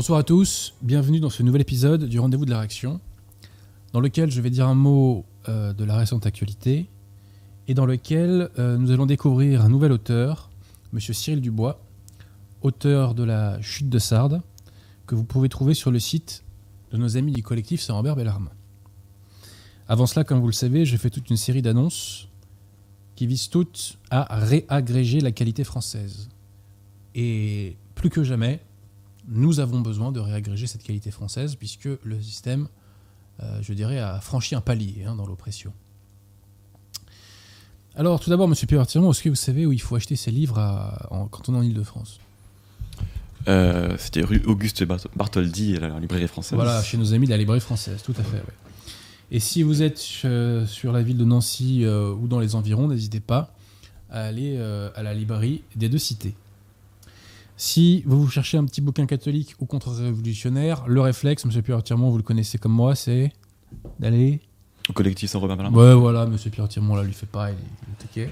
Bonsoir à tous, bienvenue dans ce nouvel épisode du Rendez-vous de la Réaction, dans lequel je vais dire un mot euh, de la récente actualité et dans lequel euh, nous allons découvrir un nouvel auteur, Monsieur Cyril Dubois, auteur de La Chute de Sardes, que vous pouvez trouver sur le site de nos amis du collectif Saint-Rambert Bellarme. Avant cela, comme vous le savez, j'ai fait toute une série d'annonces qui visent toutes à réagréger la qualité française. Et plus que jamais, nous avons besoin de réagréger cette qualité française puisque le système, euh, je dirais, a franchi un palier hein, dans l'oppression. Alors, tout d'abord, Monsieur pierre est-ce que vous savez où il faut acheter ses livres quand on est en Ile-de-France? Euh, C'était rue Auguste Bartholdi, la librairie française. Voilà, chez nos amis de la librairie française, tout à fait. Et si vous êtes euh, sur la ville de Nancy ou dans les environs, n'hésitez pas à aller à la librairie des deux cités. Si vous cherchez un petit bouquin catholique ou contre-révolutionnaire, le réflexe, monsieur Pierre Tirmont, vous le connaissez comme moi, c'est d'aller. Au collectif Saint-Robert Bellarmin Ouais, voilà, monsieur Pierre Tirmont, là, lui fait pas, il est, il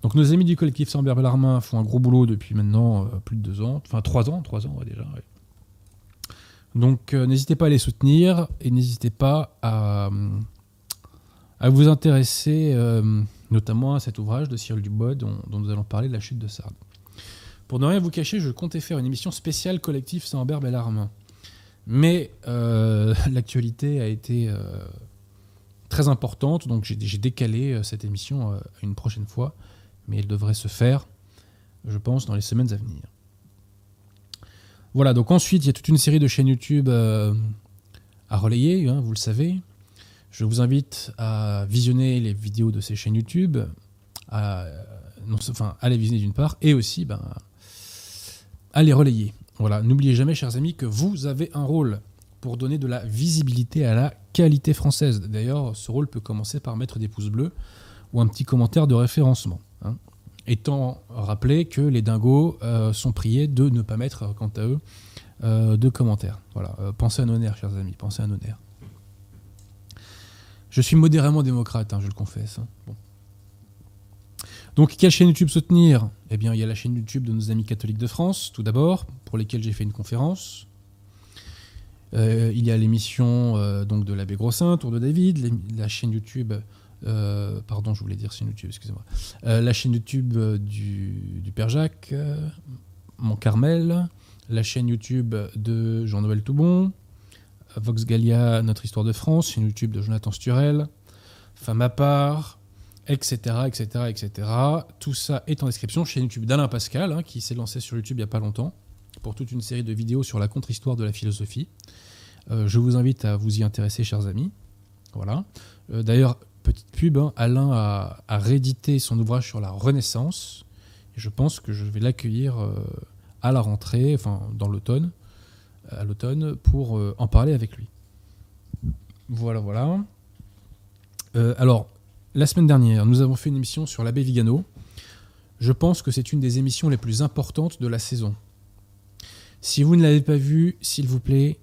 Donc, nos amis du collectif Saint-Robert Bellarmin font un gros boulot depuis maintenant euh, plus de deux ans, enfin trois ans, trois ans déjà. Donc, euh, n'hésitez pas à les soutenir et n'hésitez pas à, à vous intéresser euh, notamment à cet ouvrage de Cyril Dubois dont, dont nous allons parler, de La chute de Sardes. Pour ne rien vous cacher, je comptais faire une émission spéciale collectif Saint-Ambert Bellarmin. Mais euh, l'actualité a été euh, très importante, donc j'ai décalé euh, cette émission une prochaine fois. Mais elle devrait se faire, je pense, dans les semaines à venir. Voilà, donc ensuite, il y a toute une série de chaînes YouTube à relayer, hein, vous le savez. Je vous invite à visionner les vidéos de ces chaînes YouTube, à, à les visionner d'une part, et aussi ben, Allez relayer. Voilà, n'oubliez jamais, chers amis, que vous avez un rôle pour donner de la visibilité à la qualité française. D'ailleurs, ce rôle peut commencer par mettre des pouces bleus ou un petit commentaire de référencement. Hein. Étant rappelé que les dingos euh, sont priés de ne pas mettre, quant à eux, euh, de commentaires. Voilà, euh, pensez à nos nerfs, chers amis, pensez à nos nerfs. Je suis modérément démocrate, hein, je le confesse. Hein. Donc, quelle chaîne YouTube soutenir Eh bien, il y a la chaîne YouTube de nos amis catholiques de France, tout d'abord, pour lesquels j'ai fait une conférence. Euh, il y a l'émission euh, donc de l'abbé Grossin, Tour de David, la chaîne YouTube, euh, pardon, je voulais dire chaîne YouTube, excusez-moi, la chaîne YouTube du, Père Jacques, Mon Carmel, la chaîne YouTube de Jean-Noël Toubon, Vox Gallia, Notre Histoire de France, chaîne YouTube de Jonathan Sturel, Femme à part, etc., etc., etc. Tout ça est en description chez YouTube d'Alain Pascal, hein, qui s'est lancé sur YouTube il n'y a pas longtemps, pour toute une série de vidéos sur la contre-histoire de la philosophie. Euh, je vous invite à vous y intéresser, chers amis. Voilà. Euh, d'ailleurs, petite pub, hein, Alain a, réédité son ouvrage sur la Renaissance. Je pense que je vais l'accueillir euh, à la rentrée, enfin dans l'automne, à l'automne, pour en parler avec lui. Voilà, voilà. alors, la semaine dernière, nous avons fait une émission sur l'abbé Vigano. Je pense que c'est une des émissions les plus importantes de la saison. Si vous ne l'avez pas vue, s'il vous plaît,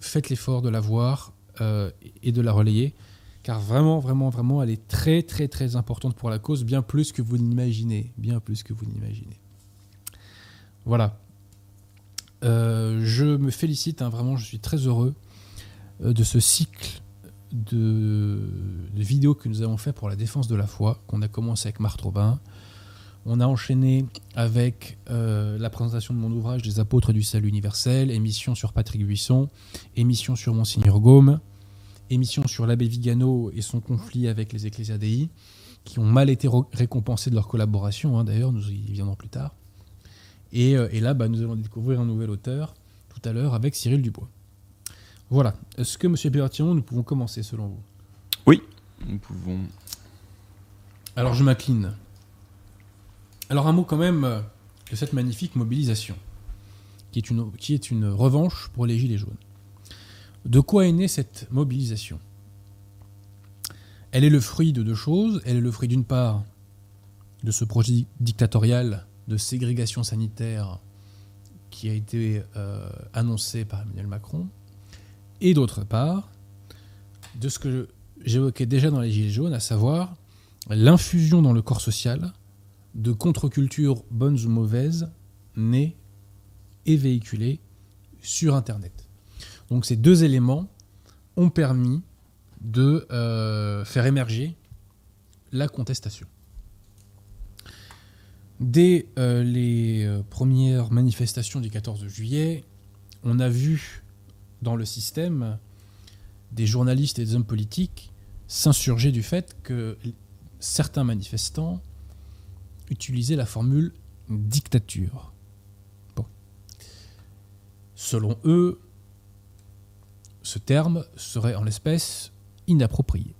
faites l'effort de la voir euh, et de la relayer, car vraiment, vraiment, vraiment, elle est très, très, très importante pour la cause, bien plus que vous n'imaginez, bien plus que vous n'imaginez. Voilà. Euh, je me félicite, hein, vraiment, je suis très heureux euh, de ce cycle de, vidéos que nous avons fait pour la défense de la foi, qu'on a commencé avec Marthe Robin. On a enchaîné avec euh, la présentation de mon ouvrage des apôtres du salut universel, émission sur Patrick Buisson, émission sur Monseigneur Gaume, émission sur l'abbé Vigano et son conflit avec les Ecclésiadei, qui ont mal été récompensés de leur collaboration, hein, d'ailleurs, nous y viendrons plus tard. Et, euh, là, bah, nous allons découvrir un nouvel auteur tout à l'heure avec Cyril Dubois. Voilà. Est-ce que, Monsieur Bertillon, nous pouvons commencer selon vous? Oui, nous pouvons. Alors, je m'incline. Alors, un mot quand même de cette magnifique mobilisation, qui est une, qui est une revanche pour les Gilets jaunes. De quoi est née cette mobilisation? Elle est le fruit de deux choses. Elle est le fruit d'une part de ce projet dictatorial de ségrégation sanitaire qui a été euh, annoncé par Emmanuel Macron, et d'autre part, de ce que j'évoquais déjà dans les Gilets jaunes, à savoir l'infusion dans le corps social de contre-cultures bonnes ou mauvaises nées et véhiculées sur Internet. Donc ces deux éléments ont permis de euh, faire émerger la contestation. Dès euh, les euh, premières manifestations du 14 juillet, on a vu dans le système des journalistes et des hommes politiques s'insurger du fait que certains manifestants utilisaient la formule dictature. Selon eux, ce terme serait en l'espèce inapproprié.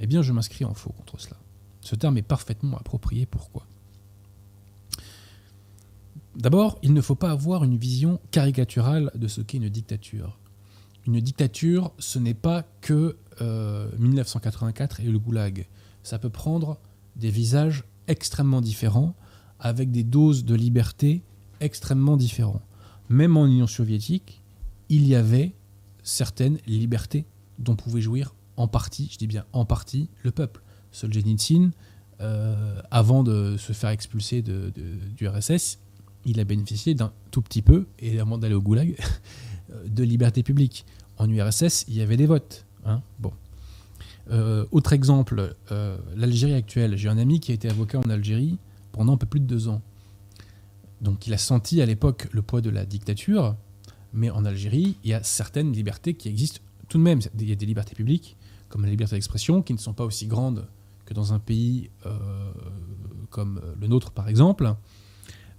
Eh bien, je m'inscris en faux contre cela. Ce terme est parfaitement approprié. Pourquoi? D'abord, il ne faut pas avoir une vision caricaturale de ce qu'est une dictature. Une dictature, ce n'est pas que 1984 euh, et le goulag. Ça peut prendre des visages extrêmement différents, avec des doses de liberté extrêmement différentes. Même en Union soviétique, il y avait certaines libertés dont pouvait jouir en partie, je dis bien en partie, le peuple. Solzhenitsyn, euh, avant de se faire expulser du RSS, il a bénéficié d'un tout petit peu, et avant d'aller au goulag, de liberté publique. En URSS, il y avait des votes. Hein bon. Euh, autre exemple, euh, l'Algérie actuelle. J'ai un ami qui a été avocat en Algérie pendant un peu plus de deux ans. Donc il a senti à l'époque le poids de la dictature, mais en Algérie, il y a certaines libertés qui existent tout de même. Il y a des libertés publiques, comme la liberté d'expression, qui ne sont pas aussi grandes que dans un pays euh, comme le nôtre, par exemple,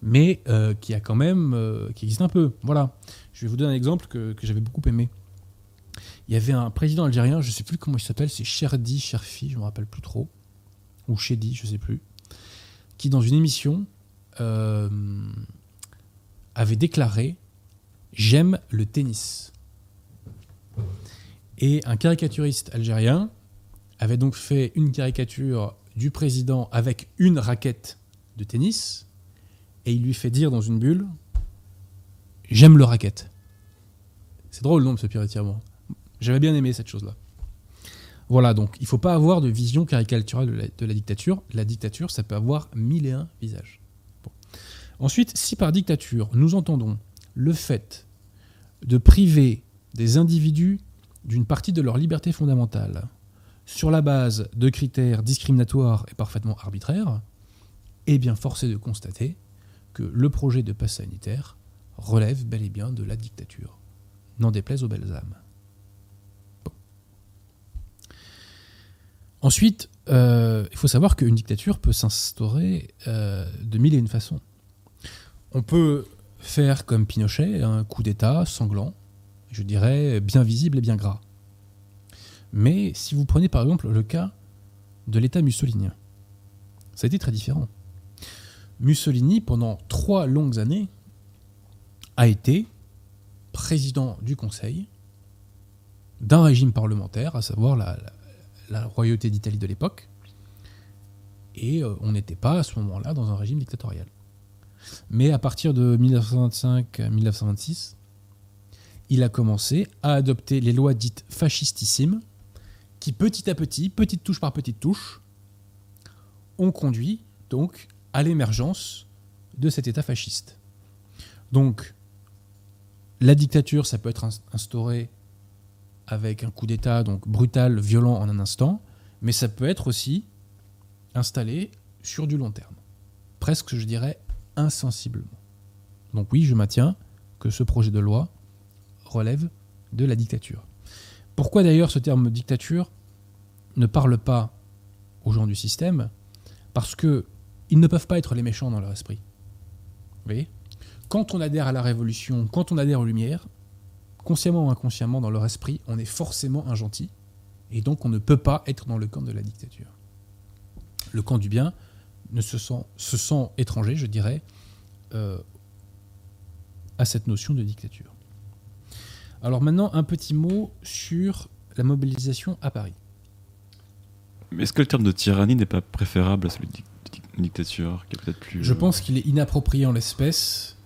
mais qui a quand même, qui existe un peu. Voilà. Je vais vous donner un exemple que j'avais beaucoup aimé il y avait un président algérien, je ne sais plus comment il s'appelle, c'est Cherdi, Cherfi, je ne me rappelle plus trop, ou Chedi, je ne sais plus, qui dans une émission euh, avait déclaré J'aime le tennis. Et un caricaturiste algérien avait donc fait une caricature du président avec une raquette de tennis, et il lui fait dire dans une bulle J'aime le raquette. C'est drôle, non, ce pire étirement. J'avais bien aimé cette chose-là. Voilà, donc il ne faut pas avoir de vision caricaturale de la, dictature. La dictature, ça peut avoir mille et un visages. Ensuite, si par dictature, nous entendons le fait de priver des individus d'une partie de leur liberté fondamentale sur la base de critères discriminatoires et parfaitement arbitraires, eh bien force est de constater le projet de passe sanitaire relève bel et bien de la dictature. N'en déplaise aux belles âmes. Ensuite, euh, il faut savoir qu'une dictature peut s'instaurer euh, de mille et une façons. On peut faire comme Pinochet, un coup d'État sanglant, je dirais bien visible et bien gras. Mais si vous prenez par exemple le cas de l'État mussolinien, ça a été très différent. Mussolini, pendant trois longues années, a été président du Conseil d'un régime parlementaire, à savoir la, royauté d'Italie de l'époque. Et euh, on n'était pas à ce moment-là dans un régime dictatorial. Mais à partir de 1925-1926, il a commencé à adopter les lois dites fascistissimes, qui petit à petit, petite touche par petite touche, ont conduit donc à l'émergence de cet État fasciste. Donc, la dictature, ça peut être instaurée avec un coup d'État donc brutal, violent en un instant, mais ça peut être aussi installé sur du long terme. Presque, je dirais, insensiblement. Donc oui, je maintiens que ce projet de loi relève de la dictature. Pourquoi d'ailleurs ce terme dictature ne parle pas aux gens du système? Parce que ils ne peuvent pas être les méchants dans leur esprit. Vous voyez? Quand on adhère à la révolution, quand on adhère aux Lumières, consciemment ou inconsciemment, dans leur esprit, on est forcément un gentil, et donc on ne peut pas être dans le camp de la dictature. Le camp du bien ne se sent, se sent étranger, je dirais, euh, à cette notion de dictature. Alors maintenant, un petit mot sur la mobilisation à Paris. Mais est-ce que le terme de tyrannie n'est pas préférable à celui de dictature, qui est peut-être plus... Je pense qu'il est inapproprié en l'espèce,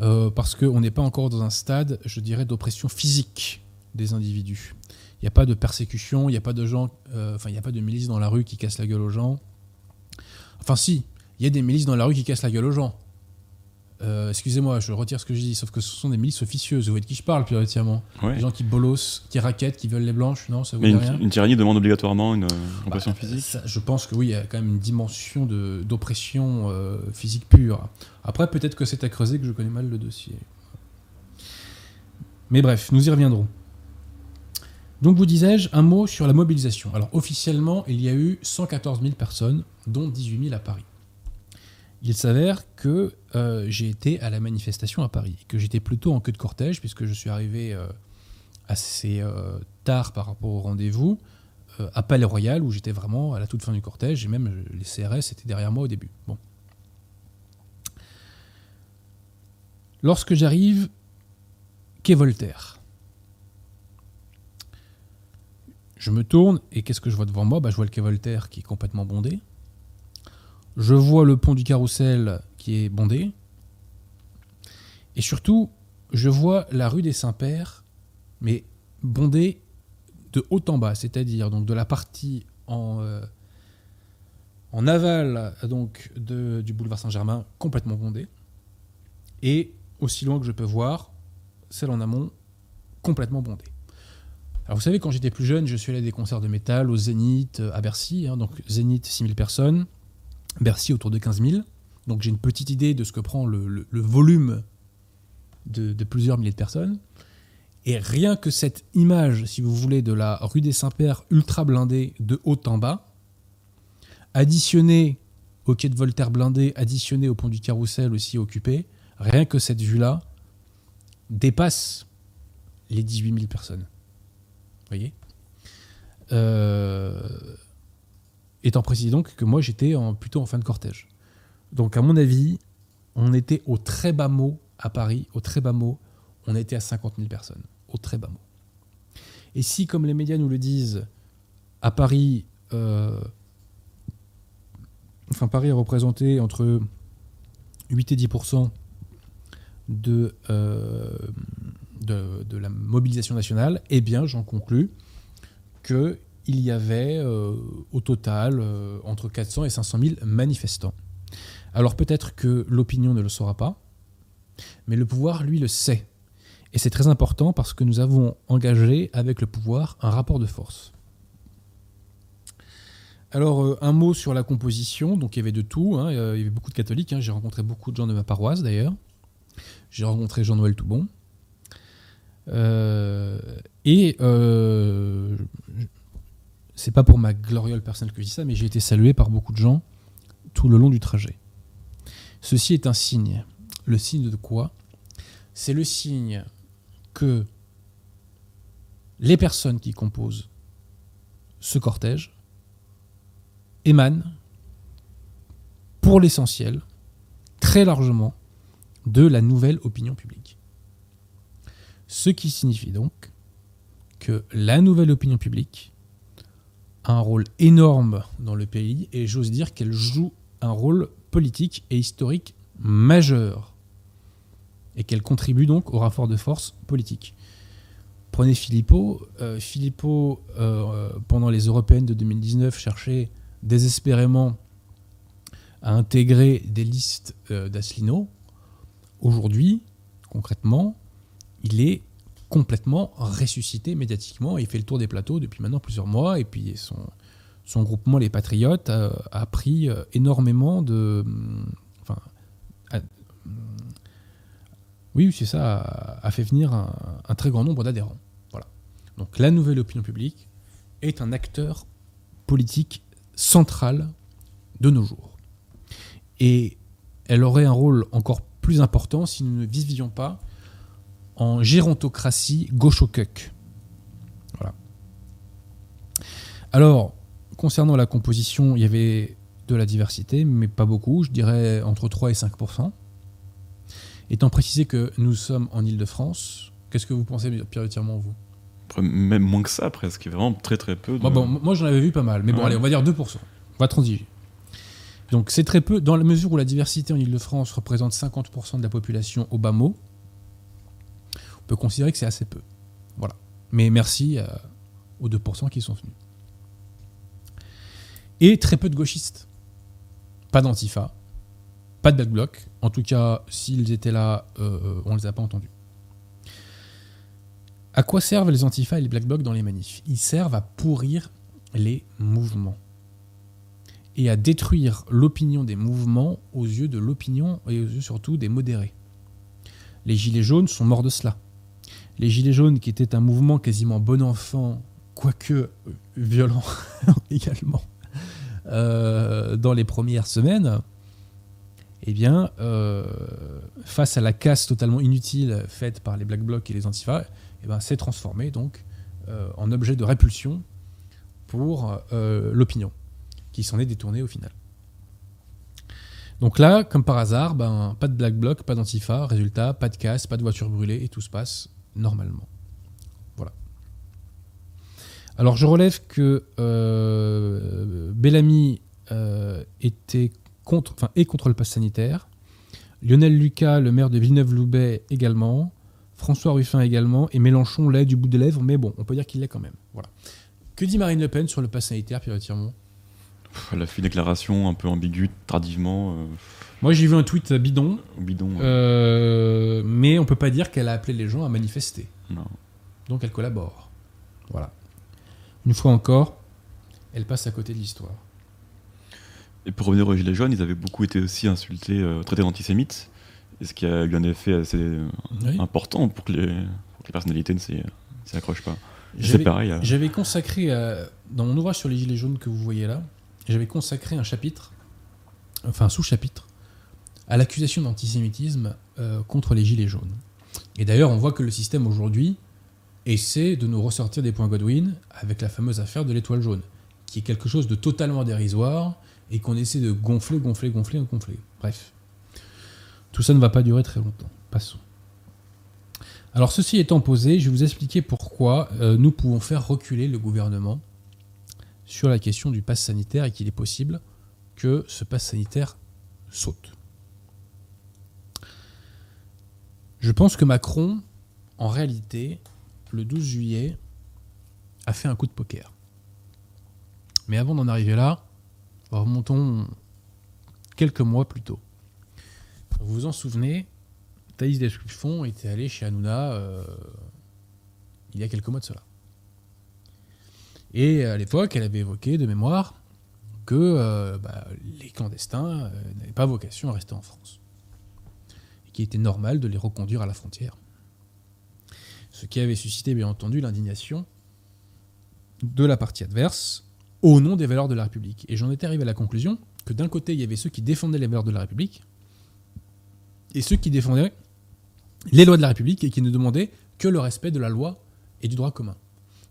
euh, parce qu'on n'est pas encore dans un stade, je dirais, d'oppression physique des individus. Il n'y a pas de persécution, il n'y a pas de gens, euh, enfin, il n'y a pas de milices dans la rue qui cassent la gueule aux gens. Enfin, si, il y a des milices dans la rue qui cassent la gueule aux gens. Euh, excusez-moi, je retire ce que je dis, sauf que ce sont des milices officieuses. Vous voyez de qui je parle, plus entièrement Ouais. Des gens qui bolossent, qui raquettent, qui veulent les blanches, non Ça vous Mais dit une, rien une tyrannie demande obligatoirement une euh, oppression Bah, physique. ça, Je pense que oui, il y a quand même une dimension d'oppression euh, physique pure. Après, peut-être que c'est à creuser que je connais mal le dossier. Mais bref, nous y reviendrons. Donc, vous disais-je, un mot sur la mobilisation. Alors, officiellement, il y a eu 114 000 personnes, dont 18 000 à Paris. Il s'avère que euh, j'ai été à la manifestation à Paris, que j'étais plutôt en queue de cortège, puisque je suis arrivé euh, assez euh, tard par rapport au rendez-vous à Palais Royal où j'étais vraiment à la toute fin du cortège et même les CRS étaient derrière moi au début. Lorsque j'arrive, quai Voltaire. Je me tourne et qu'est-ce que je vois devant moi? Bah, Je vois le quai Voltaire qui est complètement bondé. Je vois le pont du Carrousel qui est bondé. Et surtout, je vois la rue des Saints-Pères, mais bondée de haut en bas, c'est-à-dire donc de la partie en, euh, aval donc du boulevard Saint-Germain complètement bondée, et aussi loin que je peux voir, celle en amont complètement bondée. Alors vous savez, quand j'étais plus jeune, je suis allé à des concerts de métal au Zénith, euh, à Bercy, hein, donc Zénith 6000 personnes, Bercy autour de 15 000, donc j'ai une petite idée de ce que prend le, volume de- de plusieurs milliers de personnes. Et rien que cette image, si vous voulez, de la rue des Saints-Pères ultra blindée de haut en bas, additionnée au quai de Voltaire blindé, additionnée au pont du Carrousel aussi occupé, rien que cette vue-là dépasse les 18 000 personnes. Vous voyez? Euh, Étant précisé donc que moi j'étais plutôt en fin de cortège. Donc à mon avis, on était au très bas mot à Paris, au très bas mot, on était à 50 000 personnes, au très bas mot. Et si, comme les médias nous le disent, à Paris, euh, enfin Paris a représenté entre 8 et 10 de, euh, de, la mobilisation nationale, eh bien j'en conclus qu'il y avait euh, au total euh, entre 400 et 500 000 manifestants. Alors peut-être que l'opinion ne le saura pas, mais le pouvoir, lui, le sait. Et c'est très important parce que nous avons engagé avec le pouvoir un rapport de force. Alors, euh, un mot sur la composition. Donc, il y avait de tout. hein. Il y avait beaucoup de catholiques. hein. J'ai rencontré beaucoup de gens de ma paroisse, d'ailleurs. J'ai rencontré Jean-Noël Toubon. Et c'est pas pour ma gloriole personnelle que je dis ça, mais j'ai été salué par beaucoup de gens tout le long du trajet. Ceci est un signe. Le signe de quoi? C'est le signe que les personnes qui composent ce cortège émanent, pour l'essentiel, très largement, de la nouvelle opinion publique. Ce qui signifie donc que la nouvelle opinion publique un rôle énorme dans le pays et j'ose dire qu'elle joue un rôle politique et historique majeur et qu'elle contribue donc au rapport de force politique. Prenez Philippot. Euh, Philippot, euh, pendant les européennes de 2019, cherchait désespérément à intégrer des listes euh, d'Asselineau. Aujourd'hui, concrètement, il est complètement ressuscité médiatiquement. Il fait le tour des plateaux depuis maintenant plusieurs mois. Et puis son, groupement, les Patriotes, a, pris euh, énormément de. hum, Enfin. hum, oui, c'est ça, a, fait venir un, un très grand nombre d'adhérents. Voilà. Donc la nouvelle opinion publique est un acteur politique central de nos jours. Et elle aurait un rôle encore plus important si nous ne vivions pas en gérontocratie gauche au cuck. Voilà. Alors, concernant la composition, il y avait de la diversité, mais pas beaucoup, je dirais entre 3 et 5% Étant précisé que nous sommes en Ile-de-France, qu'est-ce que vous pensez prioritairement, vous? Même moins que ça, presque. Vraiment très très peu. de- Moi, bon, moi, j'en avais vu pas mal, mais bon, Ouais. allez, on va dire 2%. On va transiger. Donc, c'est très peu, dans la mesure où la diversité en Ile-de-France représente 50% de la population au bas mot, peut considérer que c'est assez peu. Voilà. Mais merci euh, aux 2% qui sont venus. Et très peu de gauchistes. Pas d'antifa, pas de black bloc. En tout cas, s'ils étaient là, euh, on les a pas entendus. À quoi servent les antifas et les black blocs dans les manifs? Ils servent à pourrir les mouvements et à détruire l'opinion des mouvements aux yeux de l'opinion et aux yeux surtout des modérés. Les Gilets jaunes sont morts de cela. Les Gilets jaunes, qui étaient un mouvement quasiment bon enfant, quoique euh, violent également, euh, dans les premières semaines, eh bien, euh, face à la casse totalement inutile faite par les Black Blocs et les Antifa, eh ben, s'est transformé donc en objet de répulsion pour l'opinion, qui s'en est détournée au final. Donc là, comme par hasard, ben, pas de Black Bloc, pas d'Antifa, résultat, pas de casse, pas de voiture brûlée, et tout se passe normalement. Voilà. Alors je relève que euh, Bellamy euh, était contre, enfin, est contre le pass sanitaire. Lionel Lucas, le maire de Villeneuve-Loubet également. François Ruffin également. Et Mélenchon l'est du bout des lèvres, mais bon, on peut dire qu'il l'est quand même. Voilà. Que dit Marine Le Pen sur le pass sanitaire, Pierre Tirmont Elle a fait une déclaration un peu ambiguë, tardivement. Euh, Moi, j'ai vu un tweet bidon, bidon. ouais. euh, mais on peut pas dire qu'elle a appelé les gens à manifester. Non. Donc elle collabore. Voilà. Une fois encore, elle passe à côté de l'histoire. Et pour revenir aux Gilets jaunes, ils avaient beaucoup été aussi insultés, euh, traités d'antisémites. Et ce qui a eu un effet assez euh, Oui. important pour que les, pour que les personnalités ne s'y accrochent pas. C'est pareil. euh, J'avais consacré, dans mon ouvrage sur les Gilets jaunes que vous voyez là, j'avais consacré un chapitre, enfin un sous-chapitre, à l'accusation d'antisémitisme euh, contre les Gilets jaunes. Et d'ailleurs, on voit que le système aujourd'hui essaie de nous ressortir des points Godwin avec la fameuse affaire de l'étoile jaune, qui est quelque chose de totalement dérisoire et qu'on essaie de gonfler, gonfler, gonfler, gonfler. Bref. Tout ça ne va pas durer très longtemps. Passons. Alors ceci étant posé, je vais vous expliquer pourquoi euh, nous pouvons faire reculer le gouvernement sur la question du pass sanitaire et qu'il est possible que ce pass sanitaire saute. Je pense que Macron, en réalité, le 12 juillet, a fait un coup de poker. Mais avant d'en arriver là, remontons quelques mois plus tôt. Vous vous en souvenez, Thaïs Descuffon était allé chez Hanouna euh, il y a quelques mois de cela. Et à l'époque, elle avait évoqué de mémoire que euh, bah, les clandestins euh, n'avaient pas vocation à rester en France. Qu'il était normal de les reconduire à la frontière. Ce qui avait suscité, bien entendu, l'indignation de la partie adverse au nom des valeurs de la République. Et j'en étais arrivé à la conclusion que d'un côté, il y avait ceux qui défendaient les valeurs de la République et ceux qui défendaient les lois de la République et qui ne demandaient que le respect de la loi et du droit commun.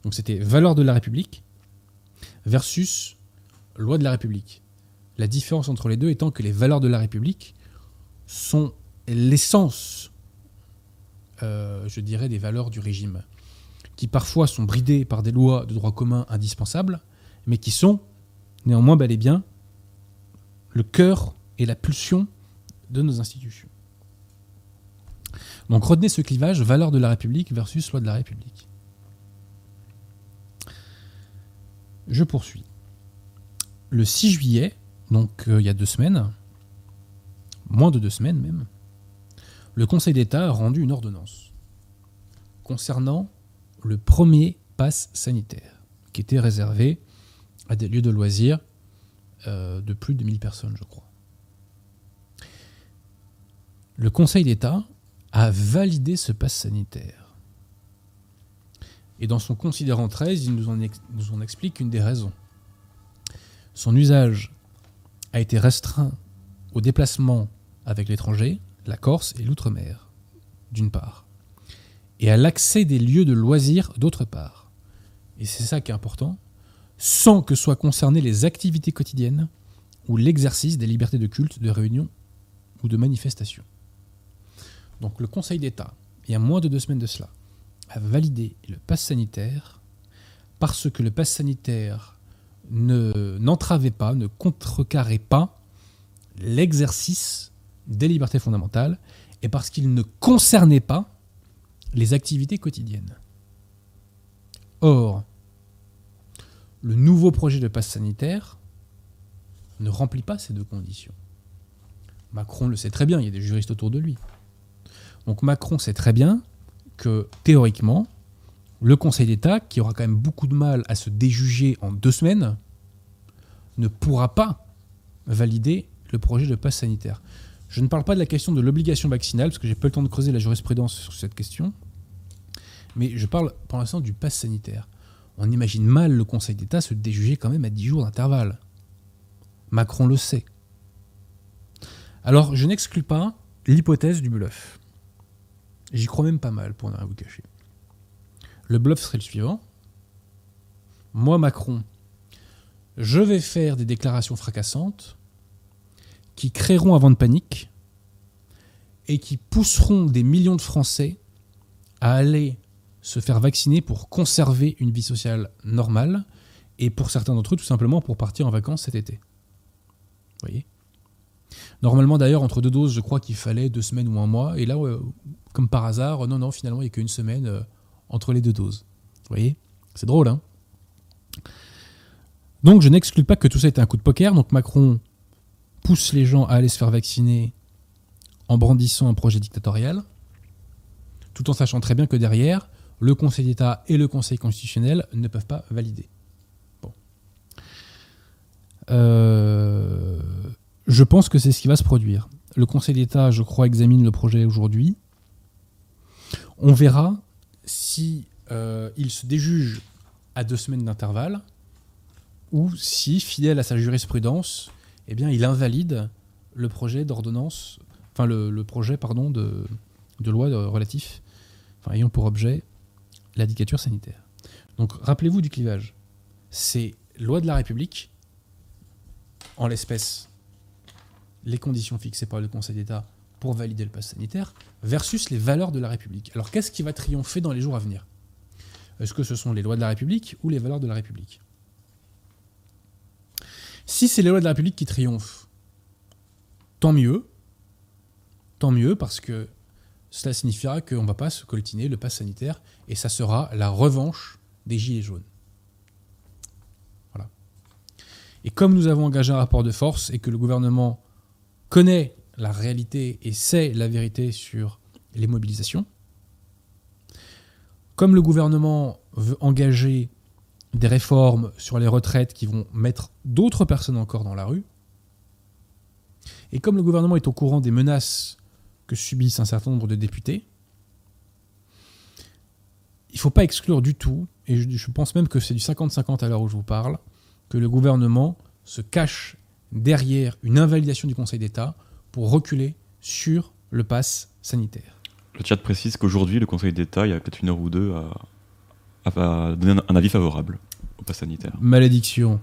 Donc c'était valeurs de la République versus loi de la République. La différence entre les deux étant que les valeurs de la République sont l'essence, euh, je dirais, des valeurs du régime, qui parfois sont bridées par des lois de droit commun indispensables, mais qui sont néanmoins bel et bien le cœur et la pulsion de nos institutions. Donc retenez ce clivage, valeur de la République versus loi de la République. Je poursuis. Le 6 juillet, donc euh, il y a deux semaines, moins de deux semaines même, le Conseil d'État a rendu une ordonnance concernant le premier pass sanitaire, qui était réservé à des lieux de loisirs euh, de plus de 1000 personnes, je crois. Le Conseil d'État a validé ce pass sanitaire. Et dans son considérant 13, il nous en, nous en explique une des raisons. Son usage a été restreint aux déplacements avec l'étranger, la Corse et l'outre-mer, d'une part, et à l'accès des lieux de loisirs, d'autre part. Et c'est ça qui est important, sans que soient concernées les activités quotidiennes ou l'exercice des libertés de culte, de réunion ou de manifestation. Donc le Conseil d'État, il y a moins de deux semaines de cela, a validé le pass sanitaire parce que le pass sanitaire ne- n'entravait pas, ne contrecarrait pas l'exercice des libertés fondamentales et parce qu'il ne concernait pas les activités quotidiennes. Or, le nouveau projet de passe sanitaire ne remplit pas ces deux conditions. Macron le sait très bien, il y a des juristes autour de lui. Donc Macron sait très bien que théoriquement, le Conseil d'État, qui aura quand même beaucoup de mal à se déjuger en deux semaines, ne pourra pas valider le projet de passe sanitaire. Je ne parle pas de la question de l'obligation vaccinale, parce que j'ai pas le temps de creuser la jurisprudence sur cette question, mais je parle pour l'instant du passe sanitaire. On imagine mal le Conseil d'État se déjuger quand même à 10 jours d'intervalle. Macron le sait. Alors, je n'exclus pas l'hypothèse du bluff. J'y crois même pas mal, pour ne rien vous cacher. Le bluff serait le suivant. Moi, Macron, je vais faire des déclarations fracassantes qui créeront un vent de panique et qui pousseront des millions de Français à aller se faire vacciner pour conserver une vie sociale normale et pour certains d'entre eux tout simplement pour partir en vacances cet été. Vous voyez? Normalement d'ailleurs entre deux doses je crois qu'il fallait deux semaines ou un mois. Et là comme par hasard non non finalement il n'y a qu'une semaine euh, entre les deux doses. Vous voyez? C'est drôle hein? Donc je n'exclus pas que tout ça était un coup de poker. Donc Macron pousse les gens à aller se faire vacciner en brandissant un projet dictatorial tout en sachant très bien que derrière le Conseil d'État et le Conseil constitutionnel ne peuvent pas valider. Euh, je pense que c'est ce qui va se produire. Le Conseil d'État, je crois, examine le projet aujourd'hui. On verra si euh, il se déjuge à deux semaines d'intervalle ou si, fidèle à sa jurisprudence, eh bien, il invalide le projet d'ordonnance, enfin le, projet de, loi relatif, ayant pour objet la dictature sanitaire. Donc rappelez-vous du clivage. C'est loi de la République, en l'espèce les conditions fixées par le Conseil d'État pour valider le pass sanitaire, versus les valeurs de la République. Alors qu'est-ce qui va triompher dans les jours à venir? Est-ce que ce sont les lois de la République ou les valeurs de la République? Si c'est les lois de la République qui triomphent, tant mieux. Tant mieux parce que cela signifiera qu'on ne va pas se coltiner le pass sanitaire et ça sera la revanche des Gilets jaunes. Voilà. Et comme nous avons engagé un rapport de force et que le gouvernement connaît la réalité et sait la vérité sur les mobilisations, comme le gouvernement veut engager des réformes sur les retraites qui vont mettre d'autres personnes encore dans la rue, et comme le gouvernement est au courant des menaces que subissent un certain nombre de députés, il ne faut pas exclure du tout, et je, pense même que c'est du 50-50 à l'heure où je vous parle, que le gouvernement se cache derrière une invalidation du Conseil d'État pour reculer sur le pass sanitaire. Le chat précise qu'aujourd'hui, le Conseil d'État, il y a peut-être une heure ou deux, a, donné un avis favorable au pass sanitaire. Malédiction.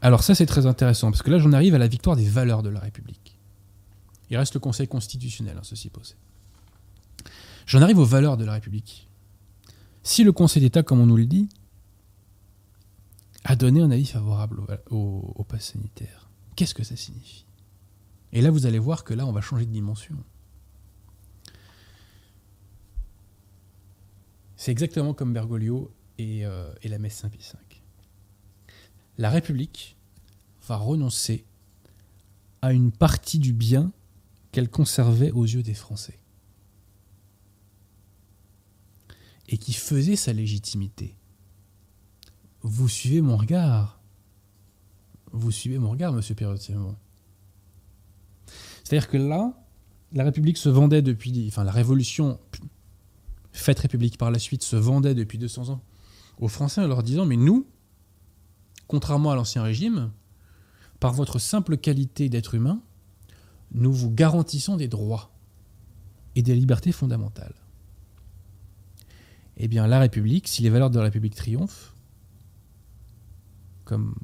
Alors ça, c'est très intéressant, parce que là, j'en arrive à la victoire des valeurs de la République. Il reste le Conseil constitutionnel, hein, ceci posé. J'en arrive aux valeurs de la République. Si le Conseil d'État, comme on nous le dit, a donné un avis favorable au, au, pass sanitaire, qu'est-ce que ça signifie? Et là, vous allez voir que là, on va changer de dimension. C'est exactement comme Bergoglio et, euh, et la messe Saint-Pie V. La République va renoncer à une partie du bien qu'elle conservait aux yeux des Français. Et qui faisait sa légitimité. Vous suivez mon regard. Vous suivez mon regard, monsieur Perrotier. C'est-à-dire que là, la République se vendait depuis. Enfin, la Révolution, faite République par la suite, se vendait depuis 200 ans aux Français en leur disant Mais nous, contrairement à l'Ancien Régime, par votre simple qualité d'être humain, nous vous garantissons des droits et des libertés fondamentales. Eh bien, la République, si les valeurs de la République triomphent, comme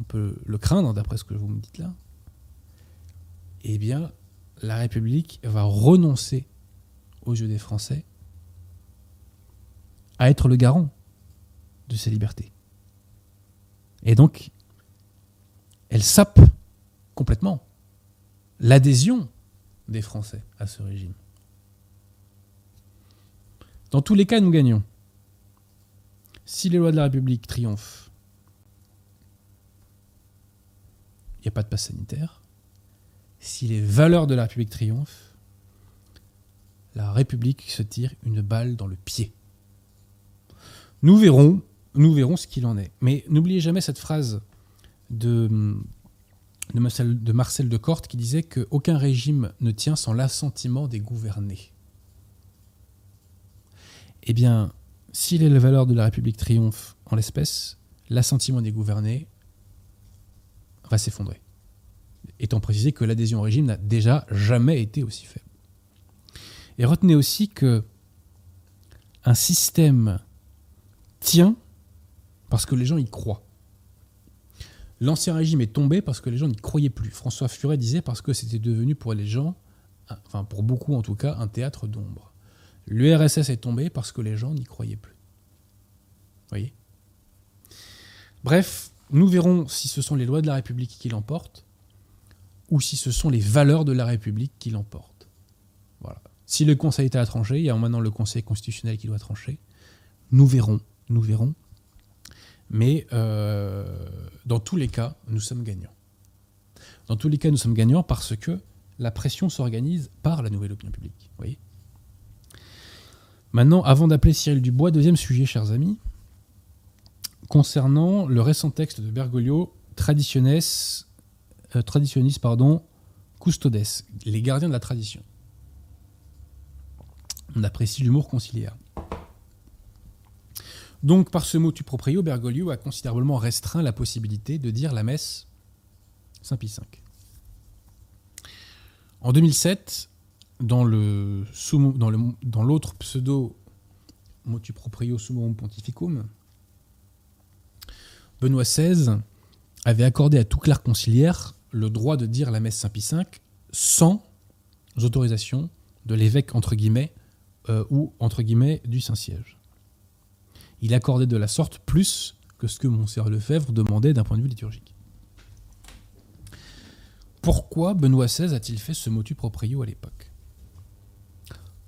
on peut le craindre d'après ce que vous me dites là, eh bien, la République va renoncer aux yeux des Français à être le garant de ces libertés. Et donc, elle sape complètement l'adhésion des Français à ce régime. Dans tous les cas, nous gagnons. Si les lois de la République triomphent, il n'y a pas de passe sanitaire. si les valeurs de la République triomphent, la République se tire une balle dans le pied. Nous verrons, ce qu'il en est. Mais n'oubliez jamais cette phrase de, Marcel, de Marcel qui disait qu'aucun régime ne tient sans l'assentiment des gouvernés. Eh bien, si les valeurs de la République triomphent en l'espèce, l'assentiment des gouvernés va s'effondrer. Étant précisé que l'adhésion au régime n'a déjà jamais été aussi faible. Et retenez aussi que un système tient parce que les gens y croient. L'ancien régime est tombé parce que les gens n'y croyaient plus. François Furet disait parce que c'était devenu pour les gens, enfin pour beaucoup en tout cas, un théâtre d'ombre. L'URSS est tombé parce que les gens n'y croyaient plus. Voyez? Bref, nous verrons si ce sont les lois de la République qui l'emportent ou si ce sont les valeurs de la République qui l'emportent. Voilà. Si le Conseil est à trancher, il y a maintenant le Conseil constitutionnel qui doit trancher. Nous verrons, nous verrons. Mais euh, dans tous les cas, nous sommes gagnants. Dans tous les cas, nous sommes gagnants parce que la pression s'organise par la nouvelle opinion publique. Voyez Maintenant, avant d'appeler Cyril Dubois, deuxième sujet, chers amis, concernant le récent texte de Bergoglio, Traditiones, euh, Traditionis, pardon, Custodes, les gardiens de la tradition. On apprécie l'humour conciliaire. Donc, par ce mot tu proprio, Bergoglio a considérablement restreint la possibilité de dire la messe Saint Pie V. En 2007, dans le dans le dans l'autre pseudo motu proprio summorum pontificum, Benoît XVI avait accordé à tout clerc conciliaire le droit de dire la messe Saint Pie V sans autorisation de l'évêque entre guillemets euh, ou entre guillemets du Saint-Siège. Il accordait de la sorte plus que ce que Monseigneur Lefebvre demandait d'un point de vue liturgique. Pourquoi Benoît XVI a-t-il fait ce motu proprio à l'époque?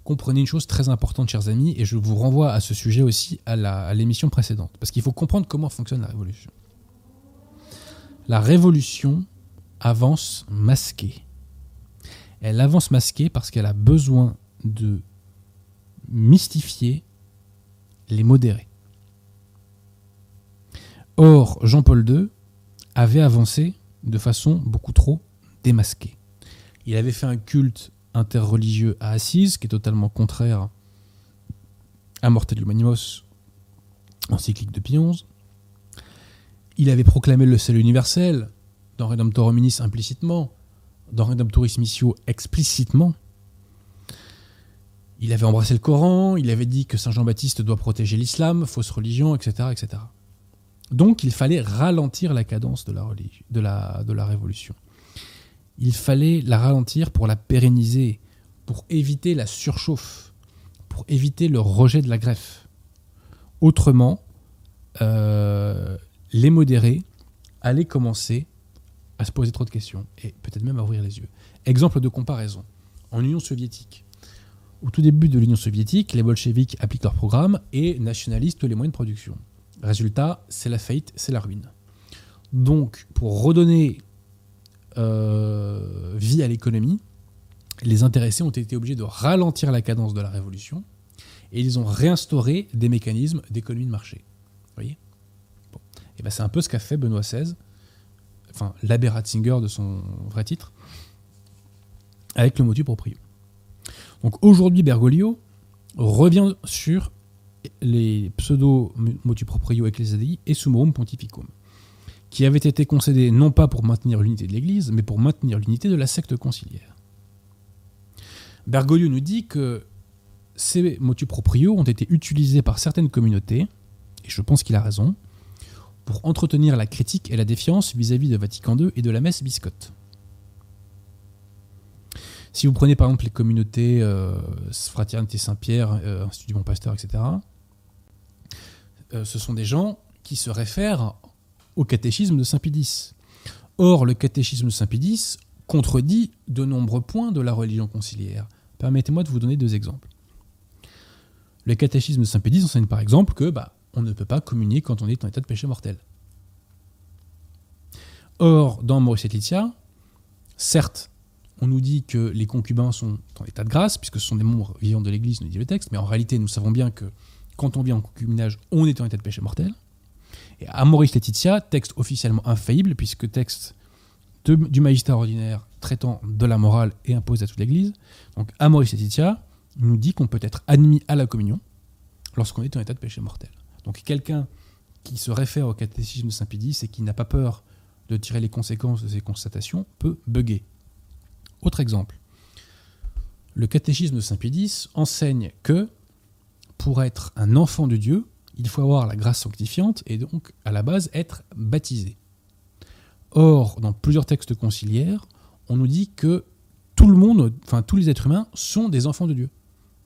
Comprenez une chose très importante, chers amis, et je vous renvoie à ce sujet aussi à l'émission précédente, parce qu'il faut comprendre comment fonctionne la révolution. La révolution avance masquée. Elle avance masquée parce qu'elle a besoin de mystifier les modérés. Or, Jean-Paul II avait avancé de façon beaucoup trop démasquée. Il avait fait un culte interreligieux à Assise, qui est totalement contraire à Mortellum Animos, encyclique de Pie XI. Il avait proclamé le salut universel, dans Redemptor Hominis implicitement, dans Redemptoris Missio explicitement. Il avait embrassé le Coran, il avait dit que Saint Jean-Baptiste doit protéger l'islam, fausse religion, etc., etc. Donc il fallait ralentir la cadence de la, révolution il fallait la ralentir pour la pérenniser, pour éviter la surchauffe, pour éviter le rejet de la greffe. Autrement, euh, les modérés allaient commencer à se poser trop de questions et peut-être même à ouvrir les yeux. Exemple de comparaison. En Union soviétique, au tout début de l'Union soviétique, les bolcheviks appliquent leur programme et nationalisent tous les moyens de production. Résultat, c'est la faillite, c'est la ruine. Donc, pour redonner euh, vie à l'économie, les intéressés ont été obligés de ralentir la cadence de la révolution et ils ont réinstauré des mécanismes d'économie de marché. Vous voyez? Et ben c'est un peu ce qu'a fait Benoît XVI, enfin l'abbé Ratzinger de son vrai titre, avec le motu proprio. Donc aujourd'hui, Bergoglio revient sur les pseudo motu proprio ecclesiae et summorum pontificum qui avait été concédé non pas pour maintenir l'unité de l'Église, mais pour maintenir l'unité de la secte conciliaire. Bergoglio nous dit que ces motu proprio ont été utilisés par certaines communautés, et je pense qu'il a raison, pour entretenir la critique et la défiance vis-à-vis de Vatican II et de la messe biscotte. Si vous prenez par exemple les communautés euh, Fraternité Saint-Pierre, euh, Institut Bon Pasteur, etc., euh, ce sont des gens qui se réfèrent au catéchisme de Saint Pie Or, le catéchisme de Saint Pie contredit de nombreux points de la religion conciliaire. Permettez-moi de vous donner deux exemples. Le catéchisme de Saint Pie enseigne par exemple que bah, on ne peut pas communier quand on est en état de péché mortel. Or, dans Maurice et Laetitia, certes, on nous dit que les concubins sont en état de grâce, puisque ce sont des membres vivants de l'Église, nous dit le texte, mais en réalité, nous savons bien que quand on vit en concubinage, on est en état de péché mortel. Et Amoris Laetitia, texte officiellement infaillible, puisque texte du magistère ordinaire traitant de la morale et imposé à toute l'Église. Donc Amoris Laetitia nous dit qu'on peut être admis à la communion lorsqu'on est en état de péché mortel. Donc quelqu'un qui se réfère au catéchisme de Saint-Pédis et qui n'a pas peur de tirer les conséquences de ces constatations peut bugger. Autre exemple. Le catéchisme de Saint-Pédis enseigne que pour être un enfant de Dieu, il faut avoir la grâce sanctifiante et donc à la base être baptisé. Or, dans plusieurs textes conciliaires, on nous dit que tout le monde, enfin tous les êtres humains, sont des enfants de Dieu.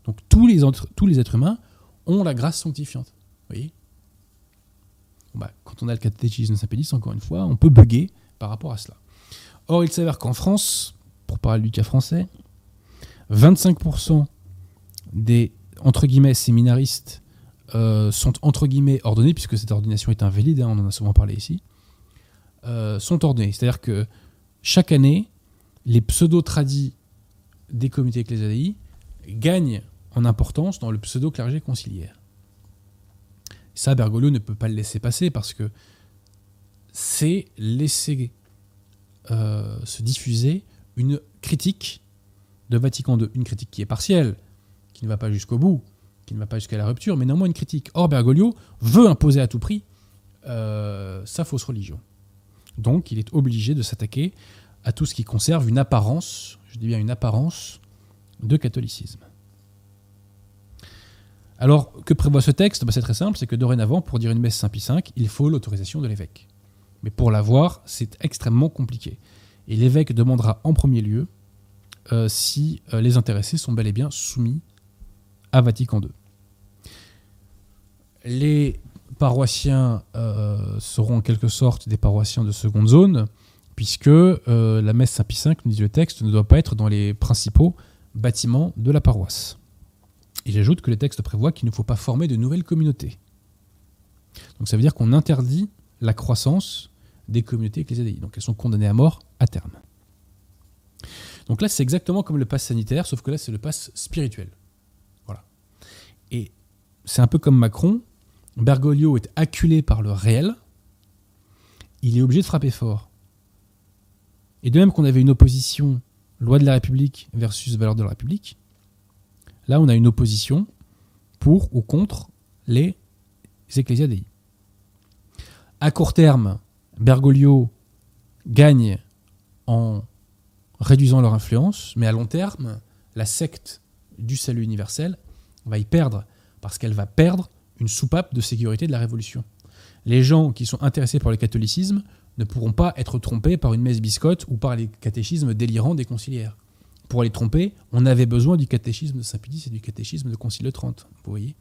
Donc tous les, tous les êtres humains ont la grâce sanctifiante. Vous voyez? Bah, Quand on a le catéchisme Saint-Pédis, encore une fois, on peut bugger par rapport à cela. Or, il s'avère qu'en France, pour parler du cas français, 25% des entre guillemets séminaristes euh, sont entre guillemets ordonnés, puisque cette ordination est invalide, hein, on en a souvent parlé ici, euh, sont ordonnés. C'est-à-dire que chaque année, les pseudo-tradis des comités ecclésiastiques gagnent en importance dans le pseudo-clergé conciliaire. Ça, Bergoglio ne peut pas le laisser passer parce que c'est laisser euh, se diffuser une critique de Vatican II, une critique qui est partielle, ne va pas jusqu'au bout, qui ne va pas jusqu'à la rupture, mais néanmoins une critique. Or, Bergoglio veut imposer à tout prix euh, sa fausse religion. Donc, il est obligé de s'attaquer à tout ce qui conserve une apparence, je dis bien une apparence, de catholicisme. Alors, que prévoit ce texte? Bah, C'est très simple, c'est que dorénavant, pour dire une messe Saint-Pie V, il faut l'autorisation de l'évêque. Mais pour l'avoir, c'est extrêmement compliqué. Et l'évêque demandera en premier lieu euh, si euh, les intéressés sont bel et bien soumis à Vatican II. Les paroissiens euh, seront en quelque sorte des paroissiens de seconde zone, puisque la messe Saint-Pie V, nous dit le texte, ne doit pas être dans les principaux bâtiments de la paroisse. Et j'ajoute que les textes prévoient qu'il ne faut pas former de nouvelles communautés. Donc ça veut dire qu'on interdit la croissance des communautés ecclésiastiques. Donc elles sont condamnées à mort à terme. Donc là, c'est exactement comme le pass sanitaire, sauf que là, c'est le pass spirituel. Et c'est un peu comme Macron. Bergoglio est acculé par le réel. Il est obligé de frapper fort. Et de même qu'on avait une opposition loi de la République versus valeur de la République, là, on a une opposition pour ou contre les ecclésiadei. À court terme, Bergoglio gagne en réduisant leur influence, mais à long terme, la secte du salut universel va y perdre, parce qu'elle va perdre une soupape de sécurité de la Révolution. Les gens qui sont intéressés par le catholicisme ne pourront pas être trompés par une messe biscotte ou par les catéchismes délirants des conciliaires. Pour les tromper, on avait besoin du catéchisme de Saint-Pédis et du catéchisme de Concile 30. Vous voyez